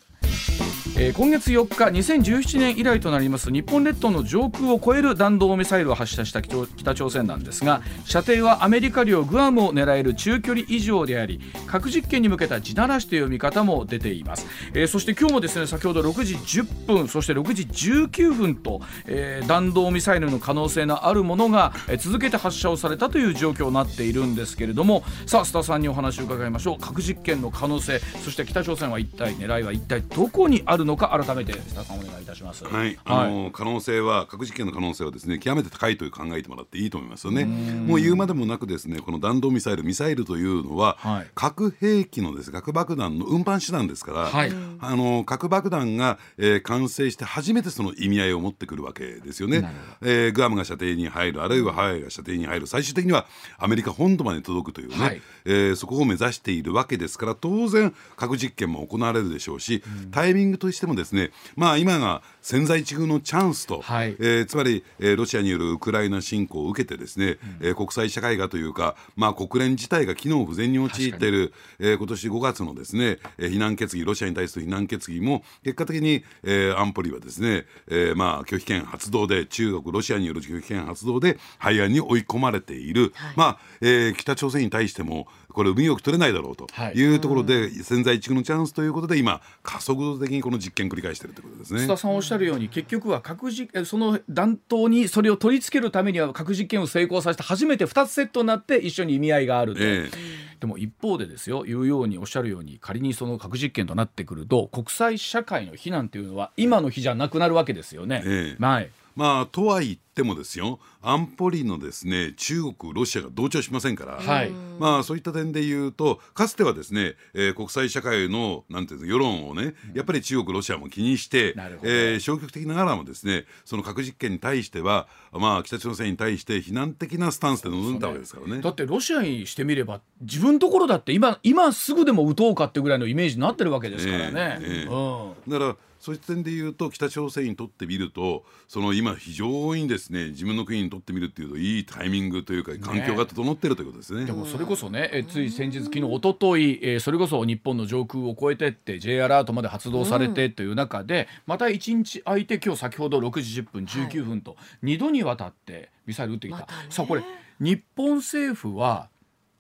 えー、今月4日2017年以来となります日本列島の上空を超える弾道ミサイルを発射した北朝鮮なんですが射程はアメリカ領グアムを狙える中距離以上であり核実験に向けた地ならしという見方も出ています、えー、そして今日もですね先ほど6時10分そして6時19分と、えー、弾道ミサイルの可能性のあるものが、え、続けて発射をされたという状況になっているんですけれどもさあ須田さんにお話を伺いましょう。核実験の可能性そして北朝鮮は一体狙いは一体どこにあるのか改めて須田さんお願いいたします。はい、あの、はい、可能性は核実験の可能性はですね極めて高いという考えてもらっていいと思いますよね。もう言うまでもなくですねこの弾道ミサイルミサイルというのは、はい、核兵器のです核爆弾の運搬手段ですから、はい、あの核爆弾が、えー、完成して初めてその意味合いを持ってくるわけですよね。えー、グアムが射程に入るあるいはハワイが射程に入る最終的にはアメリカ本土まで届くというね、はい、えー、そこを目指しているわけですから当然核実験も行われるでしょうし、タイミングとしてもですねまあ今が千載一遇のチャンスと、はい、えー、つまり、えー、ロシアによるウクライナ侵攻を受けてですね、うん、えー、国際社会がというか、まあ、国連自体が機能不全に陥ってい。る、えー、今年5月のですね、えー、非難決議ロシアに対する非難決議も結果的に、えー、安保理はですね、えー、まあ拒否権発動で中国ロシアによる拒否権発動で廃案に追い込まれている、はい、まあ、えー、北朝鮮に対してもこれ身動き取れないだろうというところで、千載一遇のチャンスということで今加速度的にこの実験繰り返しているということですね。須田さんおっしゃるように結局は核実その弾頭にそれを取り付けるためには核実験を成功させて初めて2つセットになって一緒に意味合いがあると。えーでも一方でですよ言うようにおっしゃるように仮にその核実験となってくると国際社会の非難というのは今の日じゃなくなるわけですよね。えー、はいまあとはいってもですよ安保理のですね中国ロシアが同調しませんから、はい、まあそういった点で言うとかつてはですね、えー、国際社会のなんていうの世論をねやっぱり中国ロシアも気にして、えー、消極的ながらもですねその核実験に対してはまあ北朝鮮に対して非難的なスタンスで臨んだわけですからね、ね、だってロシアにしてみれば自分のところだって今今すぐでも撃とうかってぐらいのイメージになってるわけですからね。えーえ。ーうん、だからそういった点で言うと北朝鮮にとってみるとその今非常にですね自分の国にとってみるっていうといいタイミングというか環境が整ってるということですね。ねでもそれこそねえつい先日昨日一昨日えそれこそ日本の上空を越えてって J アラートまで発動されてという中で、また1日空いて今日先ほど6時10分19分と2度にわたってミサイル撃ってきた。さあこれ日本政府は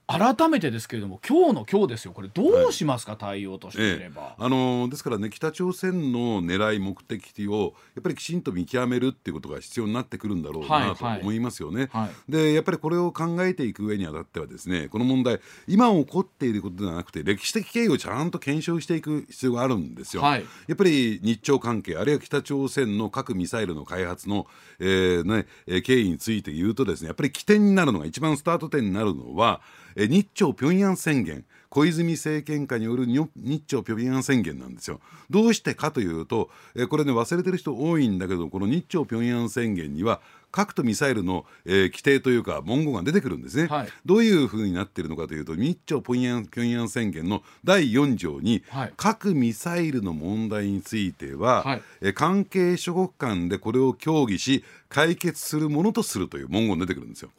改めてですけれども今日の今日ですよ。これどうしますか、はい、対応としてみれば、ええ、あのですからね北朝鮮の狙い目的をやっぱりきちんと見極めるっていうことが必要になってくるんだろうなと思いますよね、はい。はい、でやっぱりこれを考えていく上にあたってはですねこの問題今起こっていることではなくて歴史的経緯をちゃんと検証していく必要があるんですよ、やっぱり日朝関係あるいは北朝鮮の核ミサイルの開発の、えーね、経緯について言うとですねやっぱり起点になるのが一番スタート点になるのは日朝平壌宣言小泉政権下による日朝平壌宣言なんですよ。どうしてかというとこれね忘れてる人多いんだけどこの日朝平壌宣言には核とミサイルの、えー、規定というか文言が出てくるんですね、はい、どういうふうになっているのかというと日朝平壌宣言の第4条に、はい、核ミサイルの問題については、はい、え関係諸国間でこれを協議し解決するものとするという文言出てくるんですよ。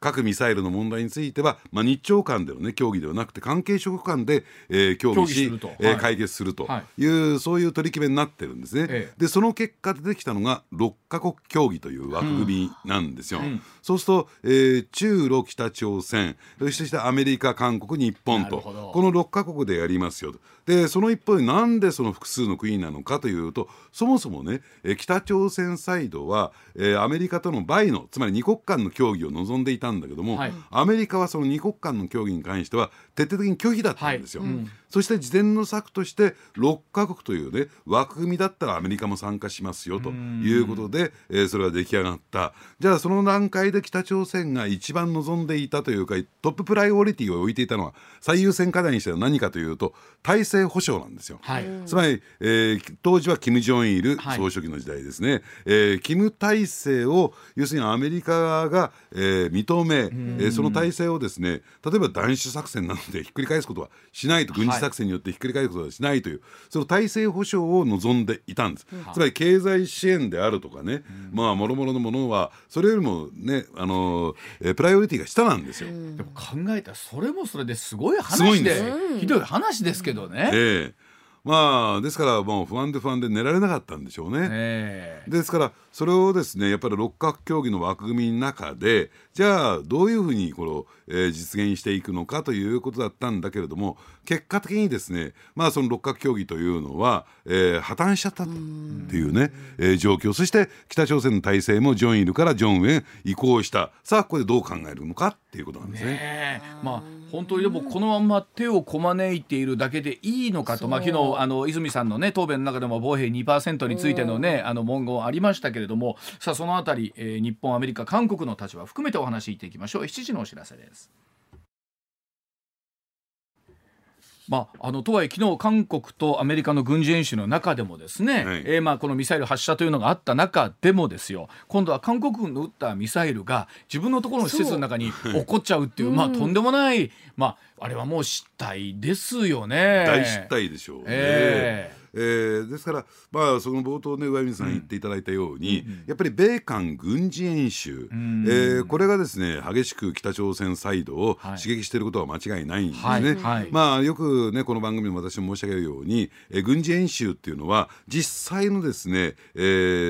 核ミサイルの問題については、まあ、日朝間での、ね、協議ではなくて関係諸国間で、えー、協議し議、えー、解決するという、そういう取り決めになってるんですね。ええ、でその結果出てきたのが6カ国協議という枠組みなんですよ。うん、そうすると、えー、中ロ北朝鮮そしてアメリカ韓国日本とこの6カ国でやりますよと。でその一方でなんでその複数の国なのかというとそもそもね、え北朝鮮サイドは、えー、アメリカとの倍のつまり二国間の協議を望んでいたんだけども、はい、アメリカはその二国間の協議に関しては徹底的に拒否だったんですよ。はい。うん、そして事前の策として6カ国というね枠組みだったらアメリカも参加しますよということで、えー、それは出来上がった。じゃあその段階で北朝鮮が一番望んでいたというかトッププライオリティを置いていたのは最優先課題にしては何かというと体制保障なんですよ、はい、つまり、えー、当時は金正恩い。る総書記の時代ですね、はい、えー、キム体制を要するにアメリカが、えー、認め、えー、その体制をですね例えば弾首作戦などでひっくり返すことはしないと軍事作戦によってひっくり返すことはしないという、その体制保障を望んでいたんです、つまり経済支援であるとかね、まあもろもろのものはそれよりもねあの、えー、プライオリティが下なんですよ。でも考えたらそれもそれですごい話でひどい話ですけどね。えーまあですからもう不安で不安で寝られなかったんでしょうね。えー、ですからそれをですねやっぱり六角競技の枠組みの中でじゃあどういうふうにこの、えー、実現していくのかということだったんだけれども結果的にですねまあその六角競技というのは、えー、破綻しちゃったというね、えー、状況。そして北朝鮮の体制もジョンイルからジョンへ移行した。さあここでどう考えるのかっていうことなんですね。ねまあ本当にでもこのまま手をこまねいているだけでいいのかと、まあ、昨日あの泉さんの、ね、答弁の中でも防衛2%についての,、ね、あの文言ありましたけれども。さあそのあたり、えー、日本アメリカ韓国の立場含めてお話しいっていきましょう。7時のお知らせです。まあ、あのとはいえ昨日韓国とアメリカの軍事演習の中でもですね、はい、えー、まあこのミサイル発射というのがあった中でもですよ。今度は韓国軍の撃ったミサイルが自分のところの施設の中に落っ [LAUGHS] こっちゃうっていう、まあとんでもない、まあ、あれはもう失態ですよね。大失態でしょうね。えーえー、ですから、まあ、その冒頭ね上水さん言っていただいたように、うん、やっぱり米韓軍事演習、うん、えー、これがですね激しく北朝鮮サイドを刺激していることは間違いないんですね。はい。はい、まあ、よくねこの番組でも私も申し上げるように、えー、軍事演習っていうのは実際のですね、え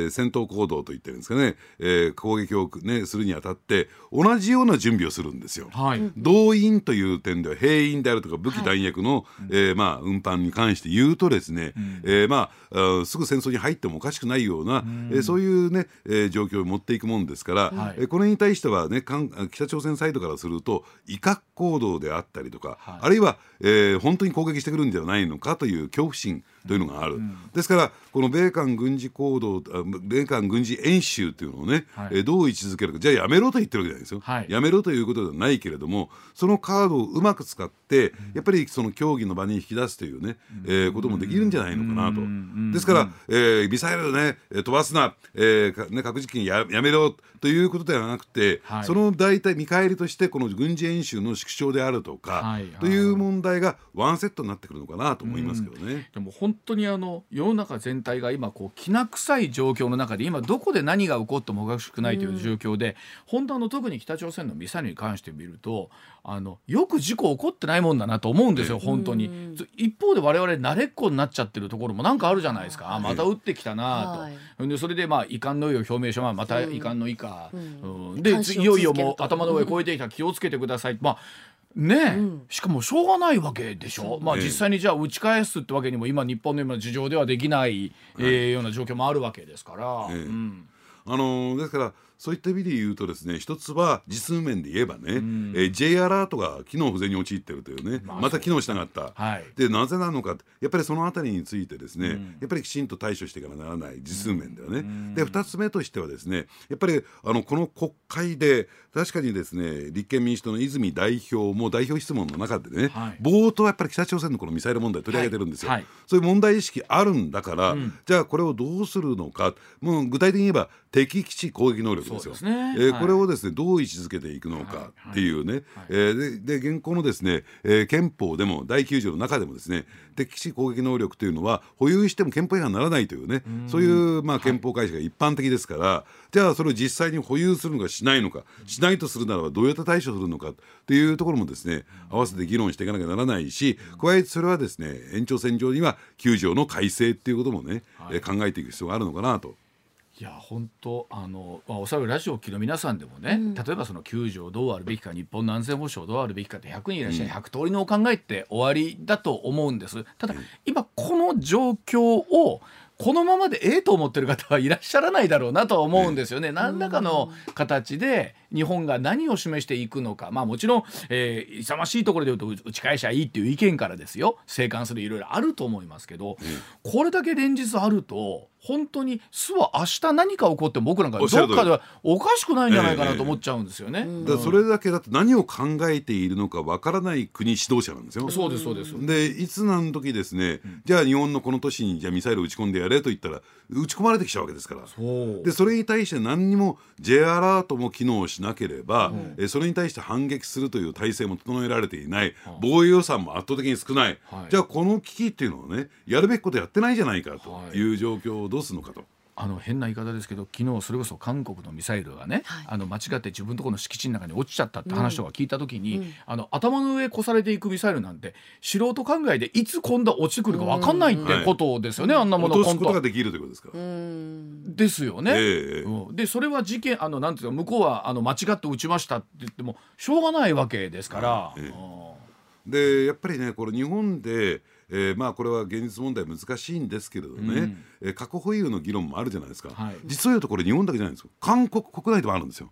ー、戦闘行動と言ってるんですかね、えー、攻撃を、ね、するにあたって同じような準備をするんですよ。はい、動員という点では兵員であるとか武器弾薬の、はい、えー、まあ、運搬に関して言うとですね、うんえー、まあすぐ戦争に入ってもおかしくないような、うえー、そういうね、えー、状況を持っていくもんですから、はい、えー、これに対してはね北朝鮮サイドからすると威嚇行動であったりとか、はい、あるいは、えー、本当に攻撃してくるんじゃないのかという恐怖心というのがある、うん、ですからこの米韓軍事行動米韓軍事演習というのをね、はい、えどう位置づけるかじゃあやめろと言ってるわけじゃないですよ、はい、やめろということではないけれどもそのカードをうまく使って、やっぱりその協議の場に引き出すというね、うん、えー、こともできるんじゃないのかなと、ですから、えー、ミサイルね飛ばすな、えーね、核実験ややめろということではなくて、はい、その大体見返りとしてこの軍事演習の縮小であるとか、はい、という問題がワンセットになってくるのかなと思いますけどね。でも本当にあの世の中全体が今こうきな臭い状況の中で今どこで何が起こってもおかしくないという状況で、本当あの特に北朝鮮のミサイルに関して見るとあのよく事故起こってないもんだなと思うんですよ、本当に。一方で我々慣れっこになっちゃってるところもなんかあるじゃないですか、あまた撃ってきたなと、でそれでまあ遺憾の意を表明して、まあ、また遺憾の意か、うん。でいよいよもう頭の上越えてきた。気をつけてください、まあね、うん、しかもしょうがないわけでしょ、まあ、実際にじゃあ打ち返すってわけにも今日本の今の事情ではできない、えー、ような状況もあるわけですから。えー、うん。あのー、ですからそういった意味で言うとですね一つは実務面で言えばね、うん、えー、J アラートが機能不全に陥っているというね、まあ、また機能しなかった、はい、でなぜなのかやっぱりそのあたりについてですね、うん、やっぱりきちんと対処していかならない実務面ではね、うん、で2つ目としてはですねやっぱりあのこの国会で確かにですね立憲民主党の泉代表も代表質問の中でね、はい、冒頭やっぱり北朝鮮のこのミサイル問題取り上げてるんですよ、はい、そういう問題意識あるんだから、じゃあこれをどうするのか。もう具体的に言えば敵基地攻撃能力ですよ。すね、えー、これをですねどう位置づけていくのかっていうね、はい。はい、えー、でで現行のですね、えー、憲法でも第9条の中でもですね敵基地攻撃能力というのは保有しても憲法違反にならないというねそういうまあ憲法改正が一般的ですから、はい、じゃあそれを実際に保有するのかしないのかしないとするならばどうやって対処するのかっていうところもですね合わせて議論していかなきゃならないし加えてそれはですね延長線上には9条の改正っていうこともね、はい、考えていく必要があるのかなと。いや本当あの、まあ、おそらくラジオを聴きの皆さんでもね、うん、例えばその9条どうあるべきか日本の安全保障どうあるべきかって100人いらっしゃる、うん、100通りのお考えって終わりだと思うんです。ただ、今この状況をこのままでええと思ってる方はいらっしゃらないだろうなとは思うんですよね。何らかの形で日本が何を示していくのかまあもちろん、えー、勇ましいところで言うと打ち返しゃいいっていう意見からですよ静観するいろいろあると思いますけど、これだけ連日あると本当に巣は明日何か起こって僕なんかどっかではおかしくないんじゃないかなと思っちゃうんですよね。ええ、だそれだけだって何を考えているのかわからない国指導者なんですよ。そうですそうです。でいつ何時ですね、うん、じゃあ日本のこの都市にじゃあミサイル撃ち込んでやれと言ったら撃ち込まれてきちゃうわけですから。でそれに対して何にも J アラートも機能しなければ、うん、えそれに対して反撃するという体制も整えられていない、防衛予算も圧倒的に少ない、はい、じゃあこの危機っていうのはねやるべきことやってないじゃないかという状況をどうするのかと。あの変な言い方ですけど昨日それこそ韓国のミサイルがね、はい、あの間違って自分のところの敷地の中に落ちちゃったって話とか聞いた時に、うん、あの頭の上越されていくミサイルなんて素人考えでいつ今度落ちてくるか分かんないってことですよね、うん、あんなもの落とすことができるということですか。ですよね。えー、でそれは事件あのなんていうか向こうはあの間違って撃ちましたって言ってもしょうがないわけですから。えー、でやっぱりねこれ日本でえー、まあこれは現実問題難しいんですけれどね、うん、えー、核保有の議論もあるじゃないですか、はい、実を言うとこれ日本だけじゃないんですよ。韓国国内でもあるんですよ。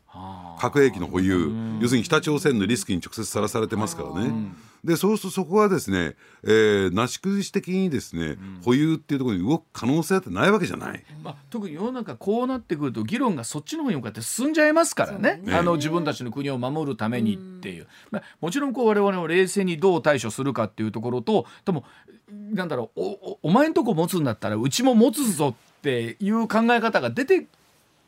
核兵器の保有。要するに北朝鮮のリスクに直接さらされてますからね。でそうするとそこはですね、えー、なし崩し的にですね、うん、保有っていうところに動く可能性ってないわけじゃない、まあ、特に世の中こうなってくると議論がそっちの方に向かって進んじゃいますからね、ね、あの自分たちの国を守るためにっていう、まあ、もちろんこう我々も冷静にどう対処するかっていうところとでもなんだろうおお前んとこ持つんだったらうちも持つぞっていう考え方が出て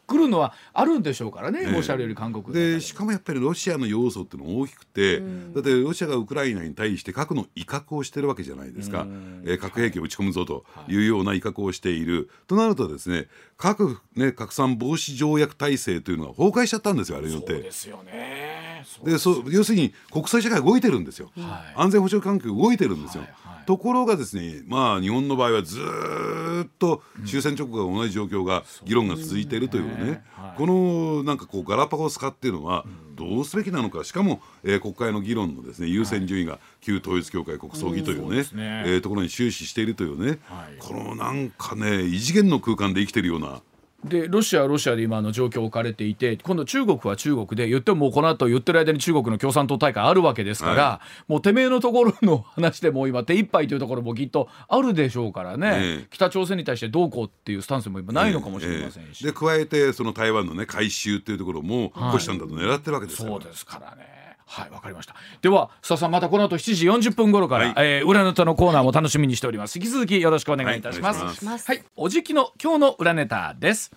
くるのはあるんでしょうからね、おっしゃるより韓国でしかもやっぱりロシアの要素っていうのは大きくて、うん、だってロシアがウクライナに対して核の威嚇をしてるわけじゃないですか、えー、核兵器を撃ち込むぞとい。うような威嚇をしている、はい、となるとですね核、ね、拡散防止条約体制というのは崩壊しちゃったんですよあれによって。そうですよね。でそ要するに国際社会動いてるんですよ、はい、安全保障環境動いてるんですよ。はいはいところがですねまあ日本の場合はずっと終戦直後が同じ状況が、議論が続いているというね、このなんかこうガラパゴス化っていうのはどうすべきなのか。しかも、えー、国会の議論のですね優先順位が旧統一教会国葬儀というね,、えー、ところに終始しているというね、このなんかね異次元の空間で生きてるようなでロシアはロシアで今の状況置かれていて今度中国は中国で言ってもこの後言ってる間に中国の共産党大会あるわけですから、はい、もうてめえのところの話でも今手一杯というところもきっとあるでしょうからね、えー、北朝鮮に対してどうこうっていうスタンスも今ないのかもしれませんし、えーえー、で加えてその台湾のね回収っていうところも虎視眈々と狙ってるわけですから、そうですからねはいわかりました。では須田さんまたこの後7時40分頃から、はい、えー、裏ネタのコーナーも楽しみにしております。引き続きよろしくお願いいたします、はい、はい、おじきの今日の裏ネタです。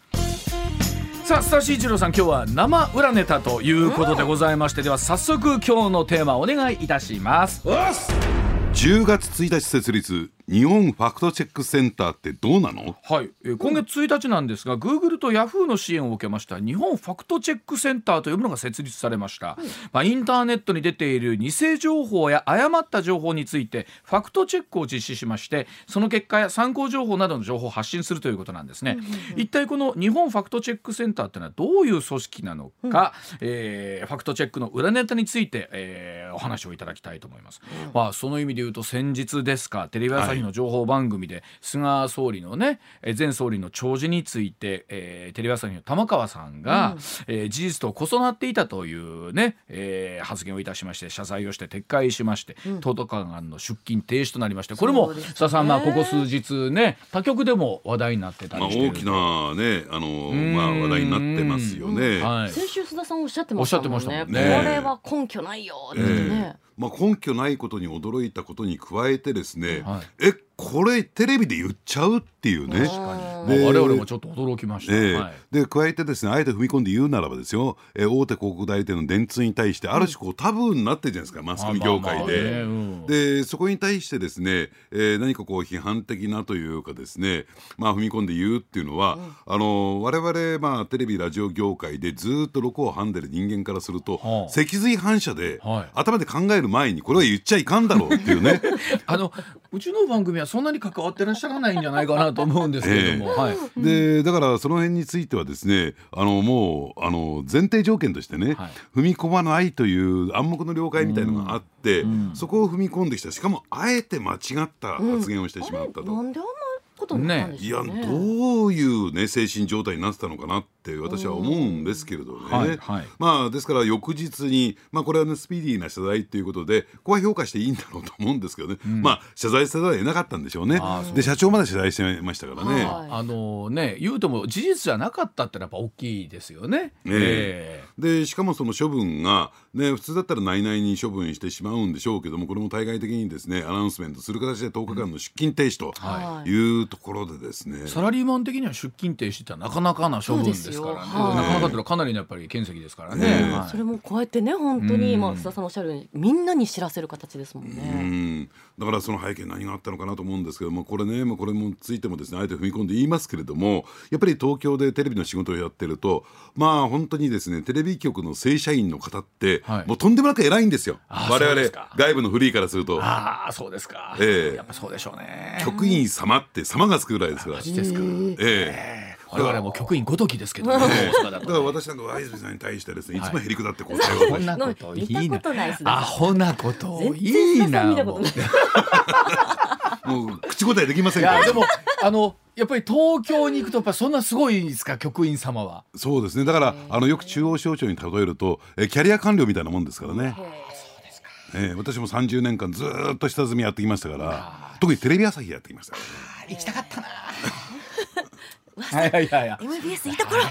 さあスターシー一郎さん今日は生裏ネタということでございまして、では早速今日のテーマお願いいたします。10月1日設立日本ファクトチェックセンターってどうなの？はい、えー、今月1日なんですが、グーグルとヤフーの支援を受けました日本ファクトチェックセンターというものが設立されました、まあ、インターネットに出ている偽情報や誤った情報についてファクトチェックを実施しましてその結果や参考情報などの情報を発信するということなんですね、一体この日本ファクトチェックセンターっていうのはどういう組織なのか、うん、えー、ファクトチェックの裏ネタについて、えー、お話をいただきたいと思います、うん、まあその意味で言うと先日ですかテレビ朝日の情報番組組で菅総理のね前総理の弔辞について、えー、テレビ朝日の玉川さんが、うん、えー、事実と異なっていたというね、えー、発言をいたしまして謝罪をして撤回しまして、うん、東都館の出勤停止となりましてこれも須田さんまあここ数日ね他局でも話題になってたりして、まあ、大きなねあのまあ話題になってますよね、はい、先週須田さんおっしゃってましたもんね、ね、これは根拠ないよってね、えーまあ、根拠ないことに驚いたことに加えてですね、はい、えこれテレビで言っちゃうっていうね。で我々もちょっと驚きました。えーはい、で加えてですねあえて踏み込んで言うならばですよ、えー、大手広告代理店の電通に対してある種こうタブーになってるじゃないですか、マスコミ業界で。でそこに対してですね、えー、何かこう批判的なというかですね、まあ、踏み込んで言うっていうのは、うん、あの我々、まあ、テレビラジオ業界でずっと録をはんでる人間からすると、はあ、脊髄反射で、はい、頭で考える前にこれは言っちゃいかんだろうっていうね。[LAUGHS] あのうちの番組はそんなに関わってらっしゃらないんじゃないかなと思うんですけれども、えー、はい、でだからその辺についてはですねあのもうあの前提条件としてね、はい、踏み込まないという暗黙の了解みたいのがあって、うん、そこを踏み込んできた。しかもあえて間違った発言をしてしまったと。なんであんまことになったんでいや。どういうね精神状態になってたのかなって私は思うんですけれどね、はいはい。まあですから翌日にまあこれはねスピーディーな謝罪ということでここは評価していいんだろうと思うんですけどね、まあ謝罪せざるを得なかったんでしょうね。で社長まで謝罪してましたからね、はい。あのね言うても事実じゃなかったってのはやっぱ大きいですよね。えでしかもその処分が、ね、普通だったら内々に処分してしまうんでしょうけどもこれも対外的にですねアナウンスメントする形で10日間の出勤停止とはい。いうところでですね、サラリーマン的には出勤停止ってなかなかな処分ですですなかなかとい。うのはかなりのやっぱり検責ですからね。それもこうやってね本当にうん。まあ須田さんおっしゃるようにみんなに知らせる形で。すもんうね。ん。だからその背景に何があったのかなと思うんですけどもこれね、まあ、これもついてもですねあえて踏み込んで言いますけれどもやっぱり東京でテレビの仕事をやってるとまあ本当にですねテレビ局の正社員の方って、はい。もうとんでもなく偉いんですよ。あ我々外部のフリーからすると。ああそうですか。ええ。やっぱそうでしょうね。局員様って様がつくぐらいですから。マジですか。ええ我々も局員ごときですけどね。だから私なんか相泉さんに対してですね、いつもへりくだってこう対応なこといいな。アホなこと全いいな。もう。口答えできませんから。いやでもあのやっぱり東京に行くとやっぱそんなすごいんですか局員様は。そうですね。だからあのよく中央省庁に例えるとえキャリア官僚みたいなもんですからね、ええ私も30年間ずーっと下積みやってきましたから特にテレビ朝日やってきましたね。行きたかったな。はいはいはいはい。MBS いいところ。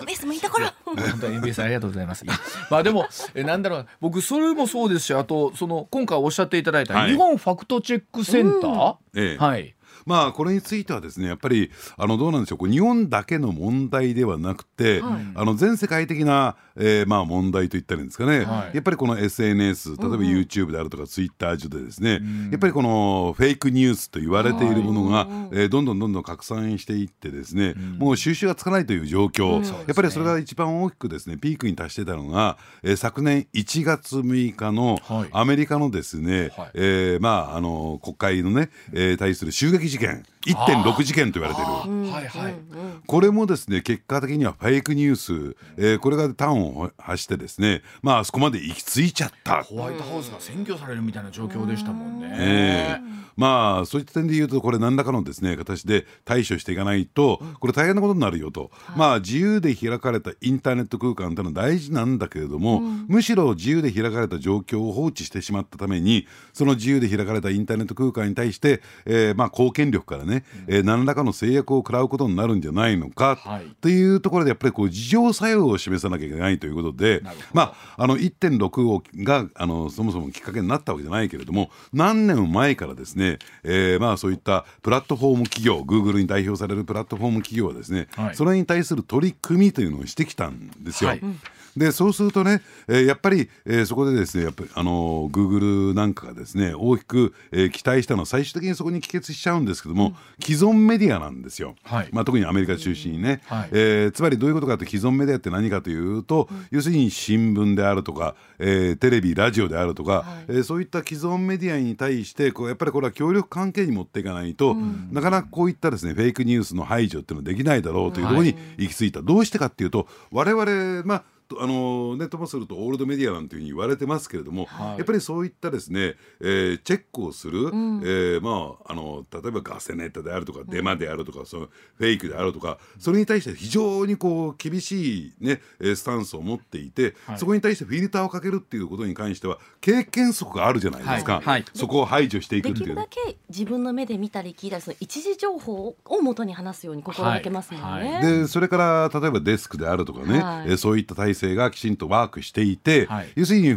MBS もいいところ。本当に MBS ありがとうございます。まあでもえなんだろう。僕それもそうですしあとその今回おっしゃっていただいたはい。日本ファクトチェックセンター、ええ。はい。まあこれについてはですねやっぱりあのどうなんでしょう。こう日本だけの問題ではなくて、はい。あの全世界的な、えーまあ問題といったらいいんですかね、はい。やっぱりこの SNS 例えば YouTube であるとか Twitter 上でですね、やっぱりこのフェイクニュースと言われているものが、えーどんどんどんどん拡散していってですね、もう収集がつかないという状況、やっぱりそれが一番大きくですねピークに達してたのが、えー昨年1月6日のはい。アメリカのですね、はい。えーまああの国会のね、えー対する襲撃事件1.6事件と言われている。はいはい。これもですね結果的にはフェイクニュース、えーこれが端を発してですねまああそこまで行き着いちゃった。ホワイトハウスが占拠されるみたいな状況でしたもんね。ええまあそういった点で言うとこれ何らかのですね形で対処していかないとこれ大変なことになるよと、まあ自由で開かれたインターネット空間というのは大事なんだけれども、むしろ自由で開かれた状況を放置してしまったためにその自由で開かれたインターネット空間に対して、えーまあ公権力からね、えー何らかの制約を食らうことになるんじゃないのか、はい。というところでやっぱりこう自浄作用を示さなきゃいけないということでまああの1.6をがあのそもそもきっかけになったわけじゃないけれども何年も前からですね、えーまあそういったプラットフォーム企業 Google に代表されるプラットフォーム企業はですね、はい。それに対する取り組みというのをしてきたんですよ。はいでそうするとね、えーやっぱり、えーそこでですねやっぱりあの Google なんかがですね大きく、えー期待したのは最終的にそこに帰結しちゃうんですけども、既存メディアなんですよ、はい。まあ、特にアメリカ中心にね、はい。えーつまりどういうことかというと既存メディアって何かというと、要するに新聞であるとか、えーテレビラジオであるとか、えーそういった既存メディアに対してこうやっぱりこれは協力関係に持っていかないと、なかなかこういったですねフェイクニュースの排除っていうのはできないだろうというところに行き着いた、どうしてかっていうと我々まあとあのね、ともするとオールドメディアなんていうふうに言われてますけれども、はい。やっぱりそういったですね、えーチェックをする、えーまあ、あの例えばガセネタであるとかデマであるとか、そのフェイクであるとかそれに対して非常にこう厳しい、ね、えースタンスを持っていて、はい。そこに対してフィルターをかけるっていうことに関しては経験則があるじゃないですか、はい。はい。そこを排除していくできっていう。るだけ自分の目で見たり聞いたりその一時情報を元に話すように心がけますもんね。はい。でそれから例えばデスクであるとかね、はい。えーそういった体制がきちんとワークしていて、はい。要するに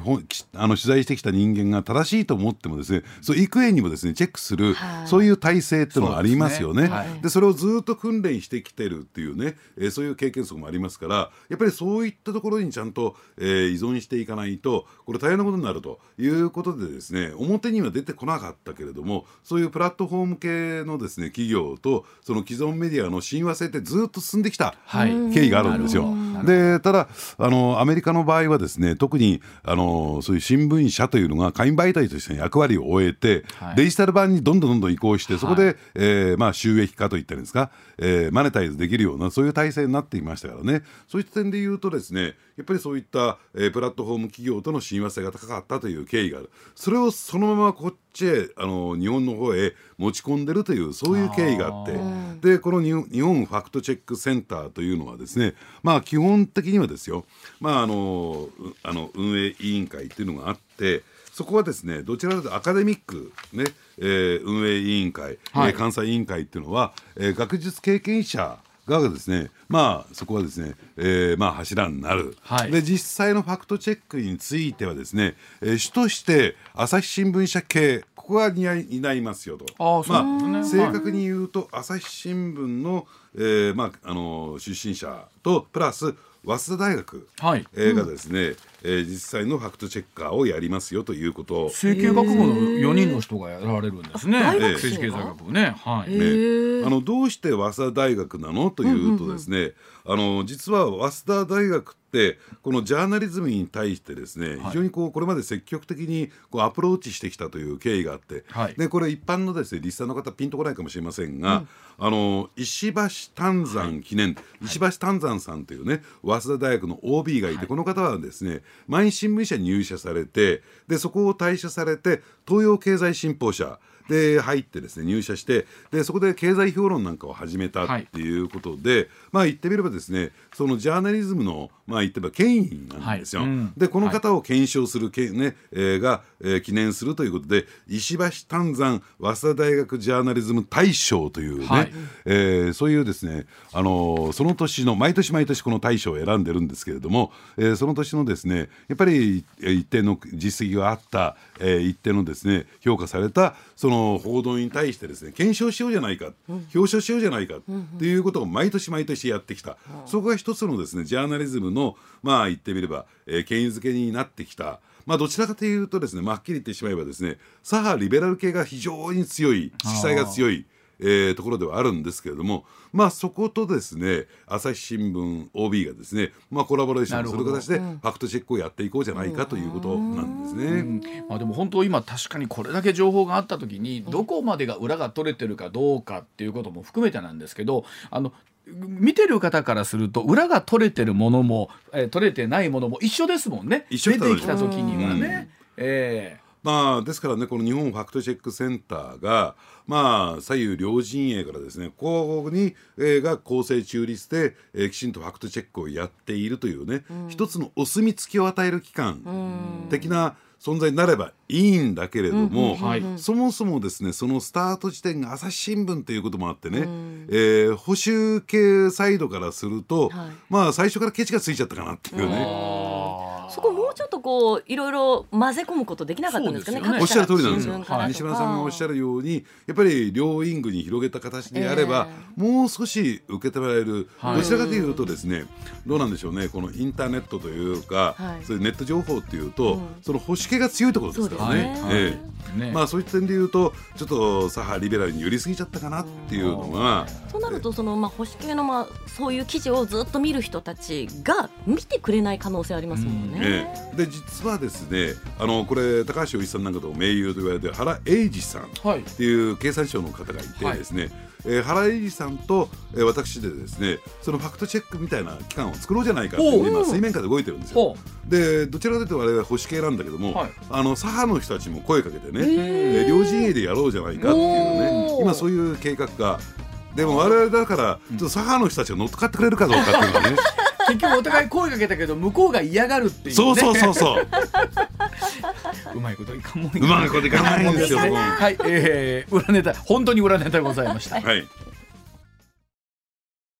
あの取材してきた人間が正しいと思ってもですねそう幾重にもですねチェックする、はい。そういう体制っていうのがありますよね。そうですね。はい。でそれをずっと訓練してきてるっていうね、えーそういう経験則もありますからやっぱりそういったところにちゃんと、えー依存していかないとこれ大変なことになるということでですね表には出てこなかったけれどもそういうプラットフォーム系のですね企業とその既存メディアの親和性ってずっと進んできたはい。経緯があるんですよ。でただあのアメリカの場合はですね特にあのそういう新聞社というのが会員媒体としての役割を終えて、はい。デジタル版にどんどんどんどん移行してそこで、はい。えーまあ、収益化といったんですか、えーマネタイズできるようなそういう体制になっていましたからね。そういった点で言うとですねやっぱりそういった、えープラットフォーム企業との親和性が高かったという経緯がある。それをそのままこっちへあの日本の方へ持ち込んでるというそういう経緯があって。でこの日本ファクトチェックセンターというのはですねまあ基本的にはですよ。まああのあの運営委員会っていうのがあってそこはですねどちらかというとアカデミック、ねえー、運営委員会、はい、監査委員会っていうのは、えー、学術経験者がですね、まあ、そこはですね、えーまあ、柱になる、はい、で実際のファクトチェックについてはですね、えー、主として朝日新聞社系ここが担いますよと。あ、まあ、正確に言うと、朝日新聞の、えーまあ、あの出身者とプラス早稲田大学、はい。えー、がですね、うん、えー、実際のファクトチェッカーをやりますよということ。政経学部の4人の人がやられるんですね。政治経済学部ね,、はい。ねあのどうして早稲田大学なのというとですね、うんうんうんあの実は早稲田大学ってこのジャーナリズムに対してですね、非常にこうこれまで積極的にこうアプローチしてきたという経緯があって、はい、でこれ一般のですねリスナーの方ピンとこないかもしれませんが、うん、あの石橋丹山記念、はい、石橋丹山さんというね早稲田大学の OB がいて、はい、この方はですね毎日新聞社に入社されてでそこを退社されて東洋経済新報社で入ってですね入社してでそこで経済評論なんかを始めたっていうことで、はい、まあ言ってみればですねそのジャーナリズムのまあ言ってば権威なんですよ。はい。うん、でこの方を検証するけ、ねえー、が、えー、記念するということで石橋丹山早稲田大学ジャーナリズム大賞というね、はい、えー、そういうですねあのその年の毎年毎年この大賞を選んでるんですけれども、えー、その年のですねやっぱり一定の実績があった、えー、一定のですね評価されたその報道に対してですね検証しようじゃないか、うん、表彰しようじゃないかっていうことを毎年毎年やってきた、うん、そこが一つのですねジャーナリズムのまあ言ってみれば、えー、権威づけになってきた。まあ、どちらかというとですね、まあ、はっきり言ってしまえばですね左派リベラル系が非常に強い色彩が強いえー、ところではあるんですけれども、まあ、そことですね朝日新聞 OB がですね、まあ、コラボレーションする形でファクトチェックをやっていこうじゃないかということなんですね。うん、まあ、でも本当今確かにこれだけ情報があった時にどこまでが裏が取れてるかどうかっていうことも含めてなんですけどあの見てる方からすると裏が取れてるものも、えー、取れてないものも一緒ですもんね。出てきた時にはね。えーまあ、ですからねこの日本ファクトチェックセンターが、まあ、左右両陣営からですねここに、えー、が公正中立で、えー、きちんとファクトチェックをやっているというね、うん、一つのお墨付きを与える機関的な存在になればいいんだけれども、そもそもですねそのスタート地点が朝日新聞ということもあってね、うん、えー、保守系サイドからすると、はい、まあ最初からケチがついちゃったかなっていうね。そこもうちょっとこういろいろ混ぜ込むことできなかったんですかね。ね。おっしゃる通りなんですよ。西村さんがおっしゃるようにやっぱり両ウィングに広げた形であれば、えー、もう少し受けてもらえる、はい、どちらかというとですねどうなんでしょうねこのインターネットというか、はい、そういうネット情報っていうと、うん、その保守系が強いところですからね。ね。えー、ね。まあそういった点で言うとちょっと左派リベラルに寄りすぎちゃったかなっていうのが、そうなるとそのまあ保守系のまあそういう記事をずっと見る人たちが見てくれない可能性ありますもんね。ね。で実はですねあのこれ高橋洋一さんなんかと盟友と言われて原英二さんっていう経産省の方がいてですね、はい、えー、原英二さんと、えー、私でですねそのファクトチェックみたいな機関を作ろうじゃないかって今水面下で動いてるんですよ。でどちらかというと我々は保守系なんだけども、はい、あの左派の人たちも声かけてね、えー、両陣営でやろうじゃないかっていうね今そういう計画が。でも我々だからちょっと左派の人たちが乗っかってくれるかどうかっていうのはね結局お互い声かけたけど向こうが嫌がるっていう、ね、そうそうそうそう。[LAUGHS] うまいこといかんもんうまいこといかないんですよ、はい、えー、裏ネタ本当に裏ネタございました。はい